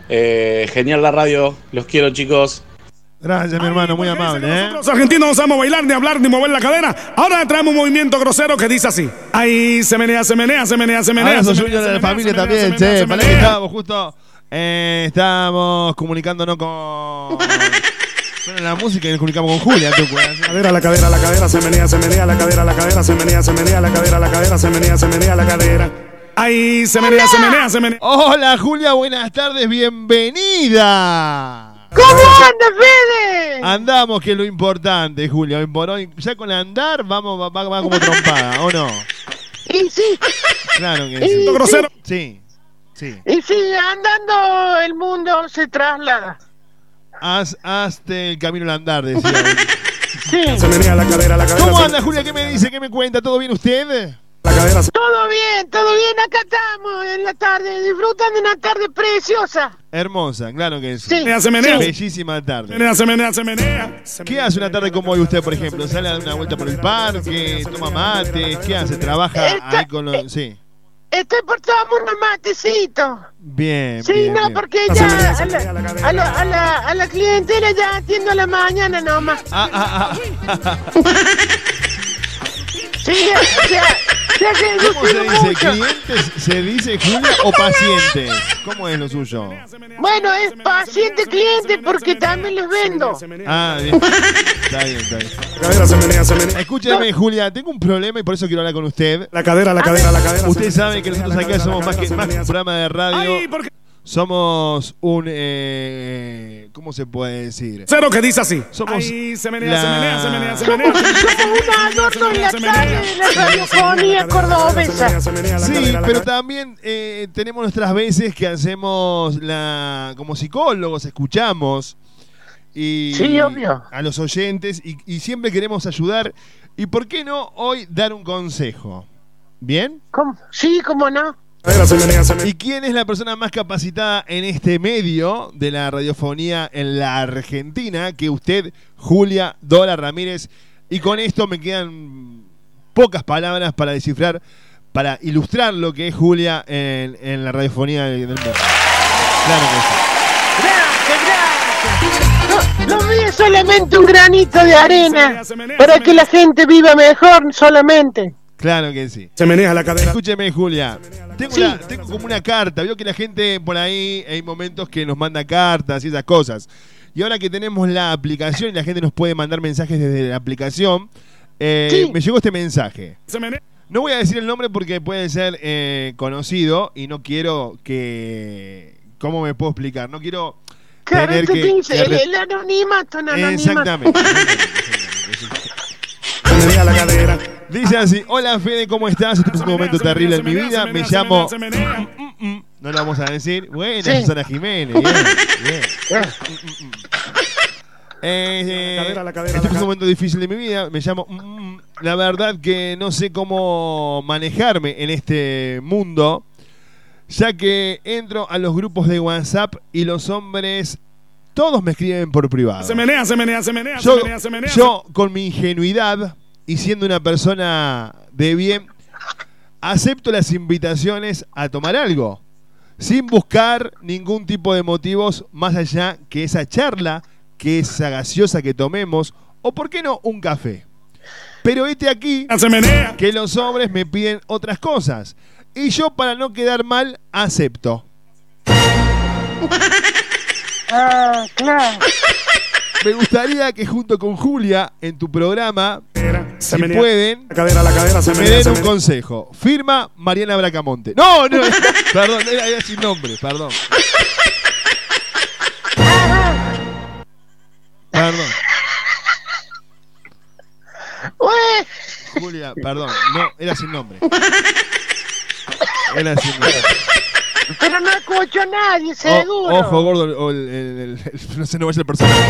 Eh, genial la radio, los quiero chicos. Gracias, mi hermano, muy amable, ¿eh? Los argentinos no sabemos bailar, ni hablar, ni mover la cadera. Ahora traemos un movimiento grosero que dice así. Ahí se menea, se menea, se menea, se menea. Junior menea, de la familia se menea, también, se menea, che. estábamos justo. eh, estábamos comunicándonos con. Suena la música y nos comunicamos con Julia. ¿qué puede hacer? Cadera, la cadera, la cadera, se menea, se menea, la cadera, la cadera, se menea, se menea, la cadera, la cadera, se menea, se menea, la cadera. Ahí se menea, se menea, se menea. Hola Julia, buenas tardes, bienvenida. ¿Cómo anda, Fede? Andamos, que es lo importante, Julia. Hoy por hoy, ya con andar vamos, va, va- va como trompada, ¿o no? Y sí, Claro que Y sí. grosero. Sí, sí. y sí, andando el mundo se traslada. Haz, hazte el camino al andar, decía. Sí. Se menea la cadera, la cadera. ¿Cómo anda, Julia? ¿Qué me dice? ¿Qué me cuenta? ¿Todo bien usted? La Todo bien, todo bien, acá estamos en la tarde, disfrutan de una tarde preciosa. Hermosa, claro que sí. Menea, se menea. Bellísima tarde. Menea, se menea, se menea. ¿Qué hace una tarde como hoy usted, por ejemplo? ¿Sale a dar una vuelta por el parque? ¿Toma mate? ¿Qué hace? ¿Trabaja Esta- ahí con los...? Sí. Estoy por tomar unos matecitos. Bien, Sí, bien, no, bien. porque ya a la, a la- a la- a la clientela ya atiendo a la mañana nomás. Ah, ah, ah. Sí, ya, ¿Cómo se dice? mucho. ¿Clientes se dice Julia o pacientes? ¿Cómo es lo suyo? Bueno, es paciente cliente porque también les vendo. Ah, bien. Está bien, está bien. La cadera, se menea, se menea. Escúcheme, Julia, tengo un problema y por eso quiero hablar con usted. La cadera, la cadera, la cadera. Usted sabe que nosotros acá somos más que más un programa de radio. Ay, porque- Somos un... eh, ¿Cómo se puede decir? Cero que dice así. Somos Ahí se menea, la- se menea, se menea, se menea. Somos, somos un adorno en la tarde de la radiofonía cordobesa. Sí, pero también eh, tenemos nuestras veces que hacemos la como psicólogos, escuchamos y Sí, obvio. a los oyentes y, y siempre queremos ayudar. ¿Y por qué no hoy dar un consejo? ¿Bien? ¿Cómo? Sí, cómo no. ¿Y quién es la persona más capacitada en este medio de la radiofonía en la Argentina que usted, Julia Dora Ramírez? Y con esto me quedan pocas palabras para descifrar, para ilustrar lo que es Julia en, en la radiofonía del mundo. Claro que sí. Gracias, gracias. Lo, lo mío es solamente un granito de arena para que la gente viva mejor solamente. Claro que sí. Se menea la cadera. Escúcheme, Julia. Tengo, como una carta. Veo que la gente por ahí hay momentos que nos manda cartas y esas cosas. Y ahora que tenemos la aplicación y la gente nos puede mandar mensajes desde la aplicación, eh, me llegó este mensaje. No voy a decir el nombre porque puede ser eh, conocido y no quiero que. ¿Cómo me puedo explicar? No quiero Claro, tener que. el, el anonimato, un anonimato. Exactamente. Dice así, hola Fede, ¿cómo estás? Este es un momento terrible en mi vida. Me llamo... Mm, mm, No lo vamos a decir. Buena, Sí. Susana Jiménez. Bien, bien. Mm, mm, mm. Eh, eh, este es un momento difícil de mi vida. Me llamo... mm, mm. La verdad que no sé cómo manejarme en este mundo, ya que entro a los grupos de WhatsApp y los hombres todos me escriben por privado. Se menea, se menea, se menea, Yo, se menea, se menea. yo, con mi ingenuidad y siendo una persona de bien, acepto las invitaciones a tomar algo, sin buscar ningún tipo de motivos más allá que esa charla, que esa gaseosa que tomemos, o por qué no, un café. Pero este aquí, que los hombres me piden otras cosas. Y yo, para no quedar mal, acepto. Ah, claro. Me gustaría que junto con Julia en tu programa, si menea. pueden, La cadera, la cadera, se me menea, den se un menea. consejo. Firma Mariana Bracamonte. No, no, perdón, era, era sin nombre, perdón. Perdón. Julia, perdón, no, era sin nombre. Era sin nombre. Pero no escucho a nadie, O- seguro. ojo, gordo, o el, el- el- el- no sé, no vaya el personaje.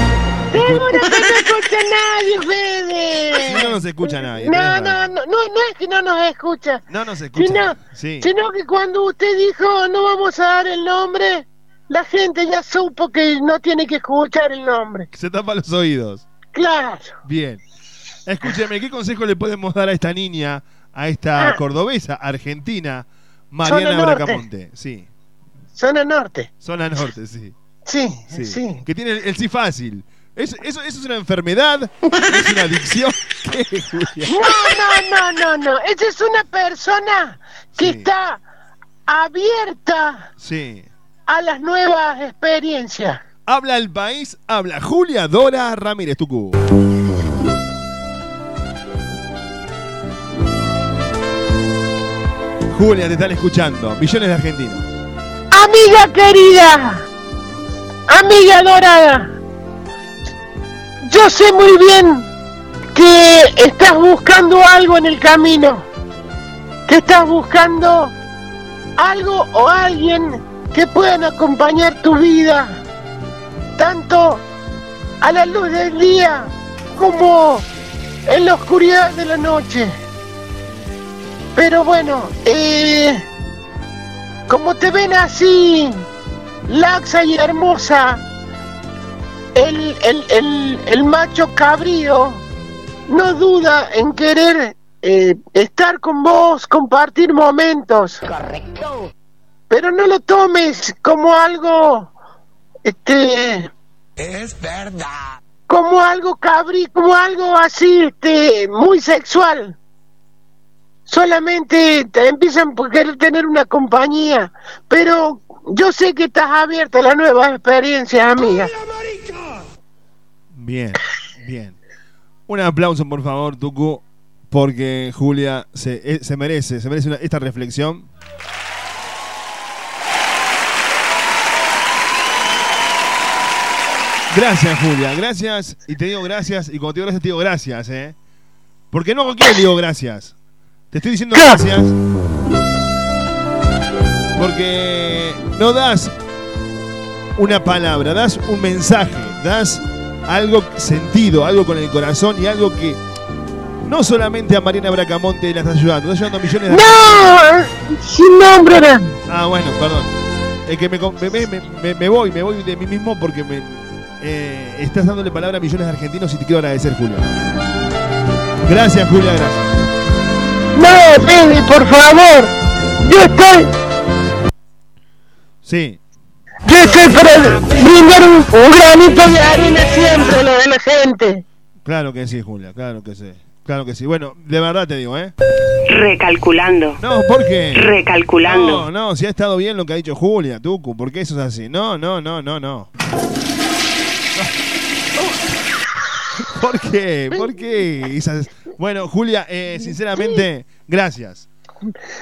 Seguro que no escucha a nadie, Fede. Si no nos escucha nadie. No, no, no, no, no es que no nos escucha. No nos escucha. Sino, Sí. sino que cuando usted dijo no vamos a dar el nombre, la gente ya supo que no tiene que escuchar el nombre. Se tapa los oídos. Claro. Bien. Escúcheme, ¿qué consejo le podemos dar a esta niña, a esta Ah. cordobesa, argentina, Mariana Zona norte. Bracamonte? Sí. Zona norte. Zona norte, sí. Sí, Sí. sí. Que tiene el, el sí fácil. ¿Eso, eso, ¿Eso es una enfermedad? ¿Es una adicción? No, no, no, no, no. Esa es una persona que está abierta Sí. a las nuevas experiencias. Habla el país, habla Julia Dora Ramírez Tucu. Julia, te están escuchando. Millones de argentinos. Amiga querida, amiga dorada, yo sé muy bien que estás buscando algo en el camino, que estás buscando algo o alguien que puedan acompañar tu vida, tanto a la luz del día como en la oscuridad de la noche. Pero bueno, eh, como te ven así, laxa y hermosa, el, el, el, el macho cabrío no duda en querer eh, estar con vos, compartir momentos. Correcto. Pero no lo tomes como algo, este, Es verdad. como algo cabrí, como algo así, este, muy sexual. Solamente te empiezan por querer tener una compañía, pero yo sé que estás abierta a las nuevas experiencias, amiga. Bien, bien. Un aplauso, por favor, Tucu, porque Julia se, eh, se merece, se merece una- esta reflexión. Gracias, Julia, gracias. Y te digo gracias, y cuando te digo gracias, te digo gracias, ¿eh? Porque no cualquiera le digo gracias. Te estoy diciendo gracias. Porque no das una palabra, das un mensaje, das algo sentido, algo con el corazón y algo que No solamente a Mariana Bracamonte la está ayudando, está ayudando a millones de ¡No! Sin nombre. Ah, bueno, perdón. Es que me, con- me, me- me- me voy, me voy de mí mismo porque me eh, estás dándole palabra a millones de argentinos y te quiero agradecer, Julia. Gracias, Julia, gracias. No, Fede, por favor. Yo estoy, Sí, yo estoy para brindar un, un granito de arena siempre lo de la gente. claro que sí, Julia, claro que sí. Claro que sí. Bueno, de verdad te digo, ¿eh? Recalculando. No, ¿por qué? Recalculando. No, no, si ha estado bien lo que ha dicho Julia, Tucu, ¿por qué eso es así? No, no, no, no, no. ¿Por qué? ¿Por qué? Bueno, Julia, eh, sinceramente, gracias.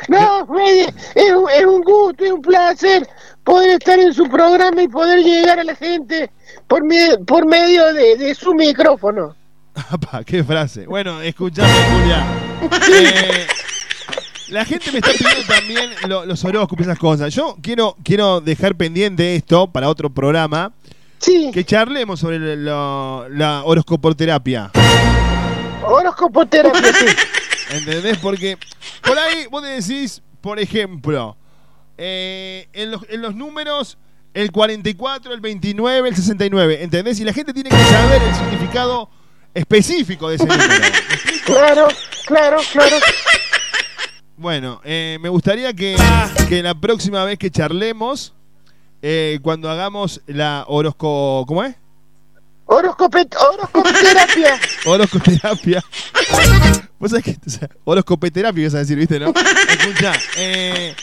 No, Fede, es, un- es un gusto, es un placer poder estar en su programa y poder llegar a la gente por, me- por medio de, de su micrófono. Apa, qué frase. Bueno, escuchame, Julia. Eh, la gente me está pidiendo también lo- los horóscopos y esas cosas. Yo quiero, quiero dejar pendiente esto para otro programa. Sí. Que charlemos sobre lo- la horoscopoterapia. Horoscopoterapia, sí. ¿Entendés? Porque por ahí vos decís, por ejemplo, eh, en, los, en los números el 44, el 29, el 69, ¿entendés? Y la gente tiene que saber el significado específico de ese número. Claro, claro, claro. Bueno, eh, me gustaría que, que la próxima vez que charlemos, eh, cuando hagamos la horosco... ¿Cómo es? Horoscopet, horoscopoterapia. Horoscoterapia. Vos sabés que. O sea, horoscopeterapia ibas a decir, ¿viste, no? Escucha, eh,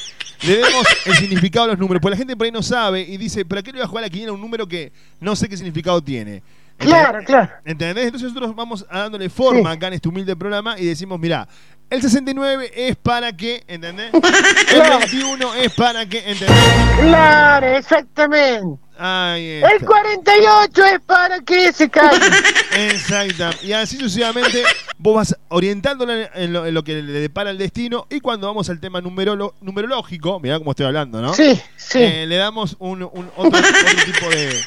le demos el significado a los números. Porque la gente por ahí no sabe y dice, ¿para qué le voy a jugar a la quiniela un número que no sé qué significado tiene? Claro, claro. ¿Entendés? Entonces nosotros vamos a dándole forma acá en este humilde programa y decimos, mira, el 69 es para que, ¿entendés? El 21 es para que, ¿entendés? Claro, exactamente. Ahí El está. 48 es para que se calle. Exacto. Y así sucesivamente vos vas orientándolo en en lo, en lo que le depara el destino y cuando vamos al tema numerolo- numerológico, mirá cómo estoy hablando, ¿no? Sí, sí. Eh, le damos un, un- otro, otro tipo de...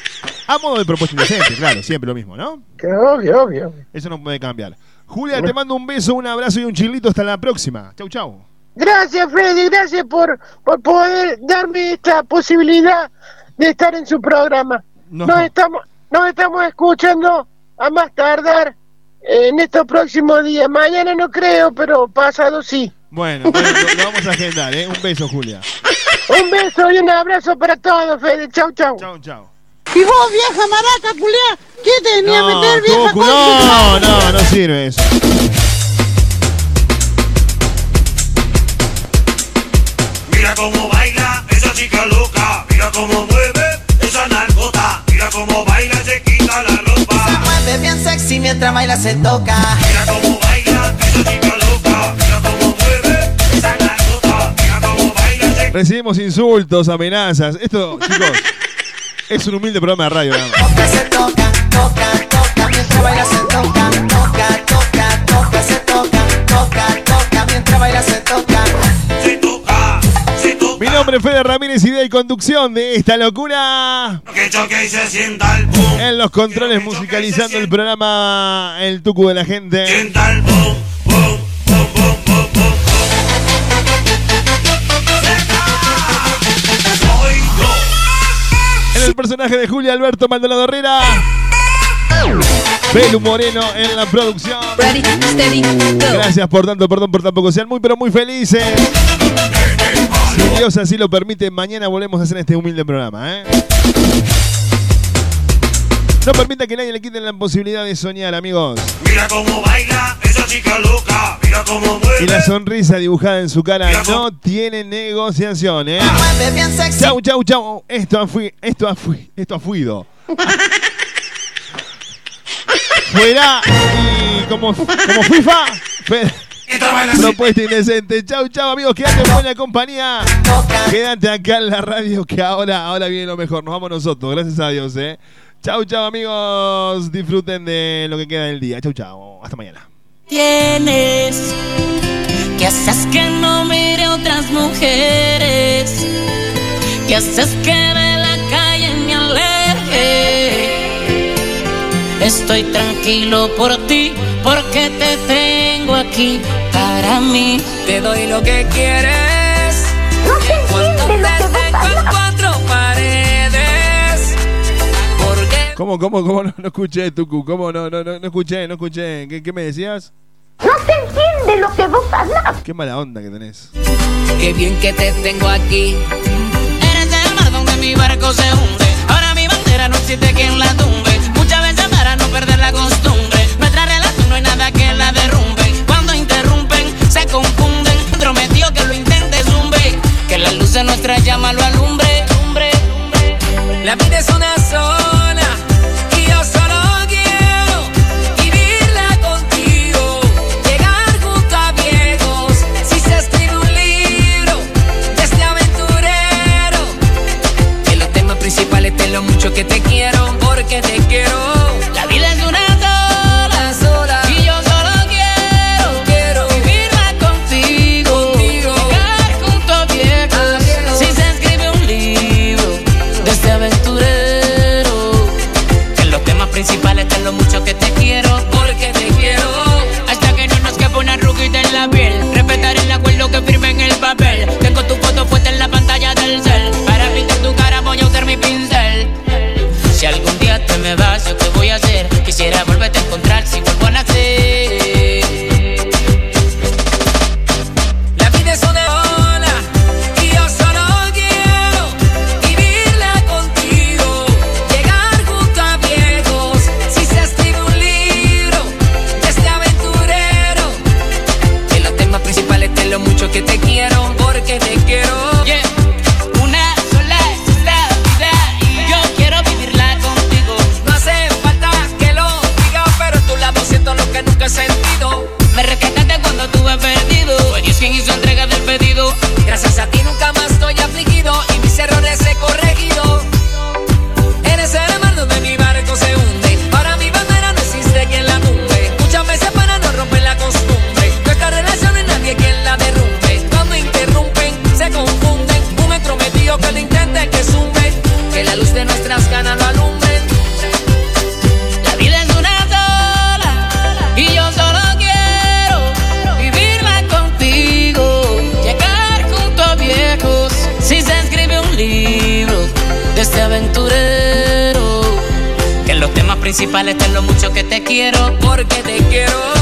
A modo de propuesta indecente, claro, siempre lo mismo, ¿no? Que obvio, obvio. Eso no puede cambiar. Julia, te mando un beso, un abrazo y un chilito. Hasta la próxima. Chau, chau. Gracias, Freddy, gracias por, por poder darme esta posibilidad de estar en su programa. No. Nos, estamos, nos estamos escuchando a más tardar en estos próximos días. Mañana no creo, pero pasado sí. Bueno, bueno, lo, lo vamos a agendar, ¿eh? Un beso, Julia. Un beso y un abrazo para todos, Fede. Chau, chau. Chau, chau. Y vos, vieja maraca, culiá, ¿quién te venía a No, meter, vieja de no, no, no sirve eso. Mira cómo baila esa chica loca, mira cómo mueve esa narcota, mira cómo baila y se quita la ropa. Se mueve bien sexy mientras baila se toca. Mira cómo baila esa chica loca, mira cómo mueve esa narcota, mira cómo baila se Recibimos insultos, amenazas. Esto, chicos, es un humilde programa de radio. nada más. Se toca, toca, toca mientras baila se toca. Toca, toca, toca, se toca. Toca, toca mientras baila se toca. Mi nombre es Fede Ramírez, idea y conducción de esta locura. que choque y se sienta el boom. En los controles musicalizando el programa El Tucu de la gente. Sienta el boom, boom, el personaje de Julia Alberto Maldonado Herrera. Belu Moreno en la producción. Gracias por tanto, perdón por tampoco. Sean muy, pero muy felices. Si Dios así lo permite, mañana volvemos a hacer este humilde programa. ¿eh? No permita que nadie le quite la posibilidad de soñar, amigos. Mira cómo baila esa chica loca, mira cómo Y mueve. la sonrisa dibujada en su cara no tiene negociación, ¿eh? Chau, chau, chau. Esto ha fui, esto ha fui, esto ha fuido. Fuera y como, como FIFA. Propuesta indecente. Chau, chau, amigos. Quédate en buena compañía. Quédate acá en la radio que ahora, ahora viene lo mejor. Nos vamos nosotros, gracias a Dios, eh. Chau, chau, amigos. Disfruten de lo que queda del día. Chau, chau. Hasta mañana. tienes que haces que no mire otras mujeres que haces que de la calle me aleje estoy tranquilo por ti porque te tengo aquí para mí. Te doy lo que quieres. Cuando te tengo en cuatro ¿Cómo, cómo, cómo? No, no escuché, Tucu. ¿Cómo? No, no, no, no escuché, no escuché. ¿Qué, qué me decías? No se entiende lo que vos hablas. Qué mala onda que tenés. Qué bien que te tengo aquí. Eres el mar donde mi barco se hunde. Ahora mi bandera no existe quien la tumbe. Muchas veces para no perder la costumbre. Nuestra relación no hay nada que la derrumbe. Cuando interrumpen, se confunden. Prometió que lo intente zumbe. Que la luz de nuestra llama lo alumbre. La vida es una sola. Lo mucho que te quiero. Porque te quiero. La vida es una sola. sola. Y yo solo quiero. Quiero vivirla contigo. Llegar junto a viejos. Si se escribe un libro de este aventurero. Que los temas principales te lo mucho que te quiero. Porque te quiero. Hasta que no nos quepa una arruguita en la piel. Respetar el acuerdo que firme en el papel. Me vas, yo qué voy a hacer. Quisiera volverte a encontrar si vuelvo a nacer. Principales te lo mucho que te quiero, porque te quiero.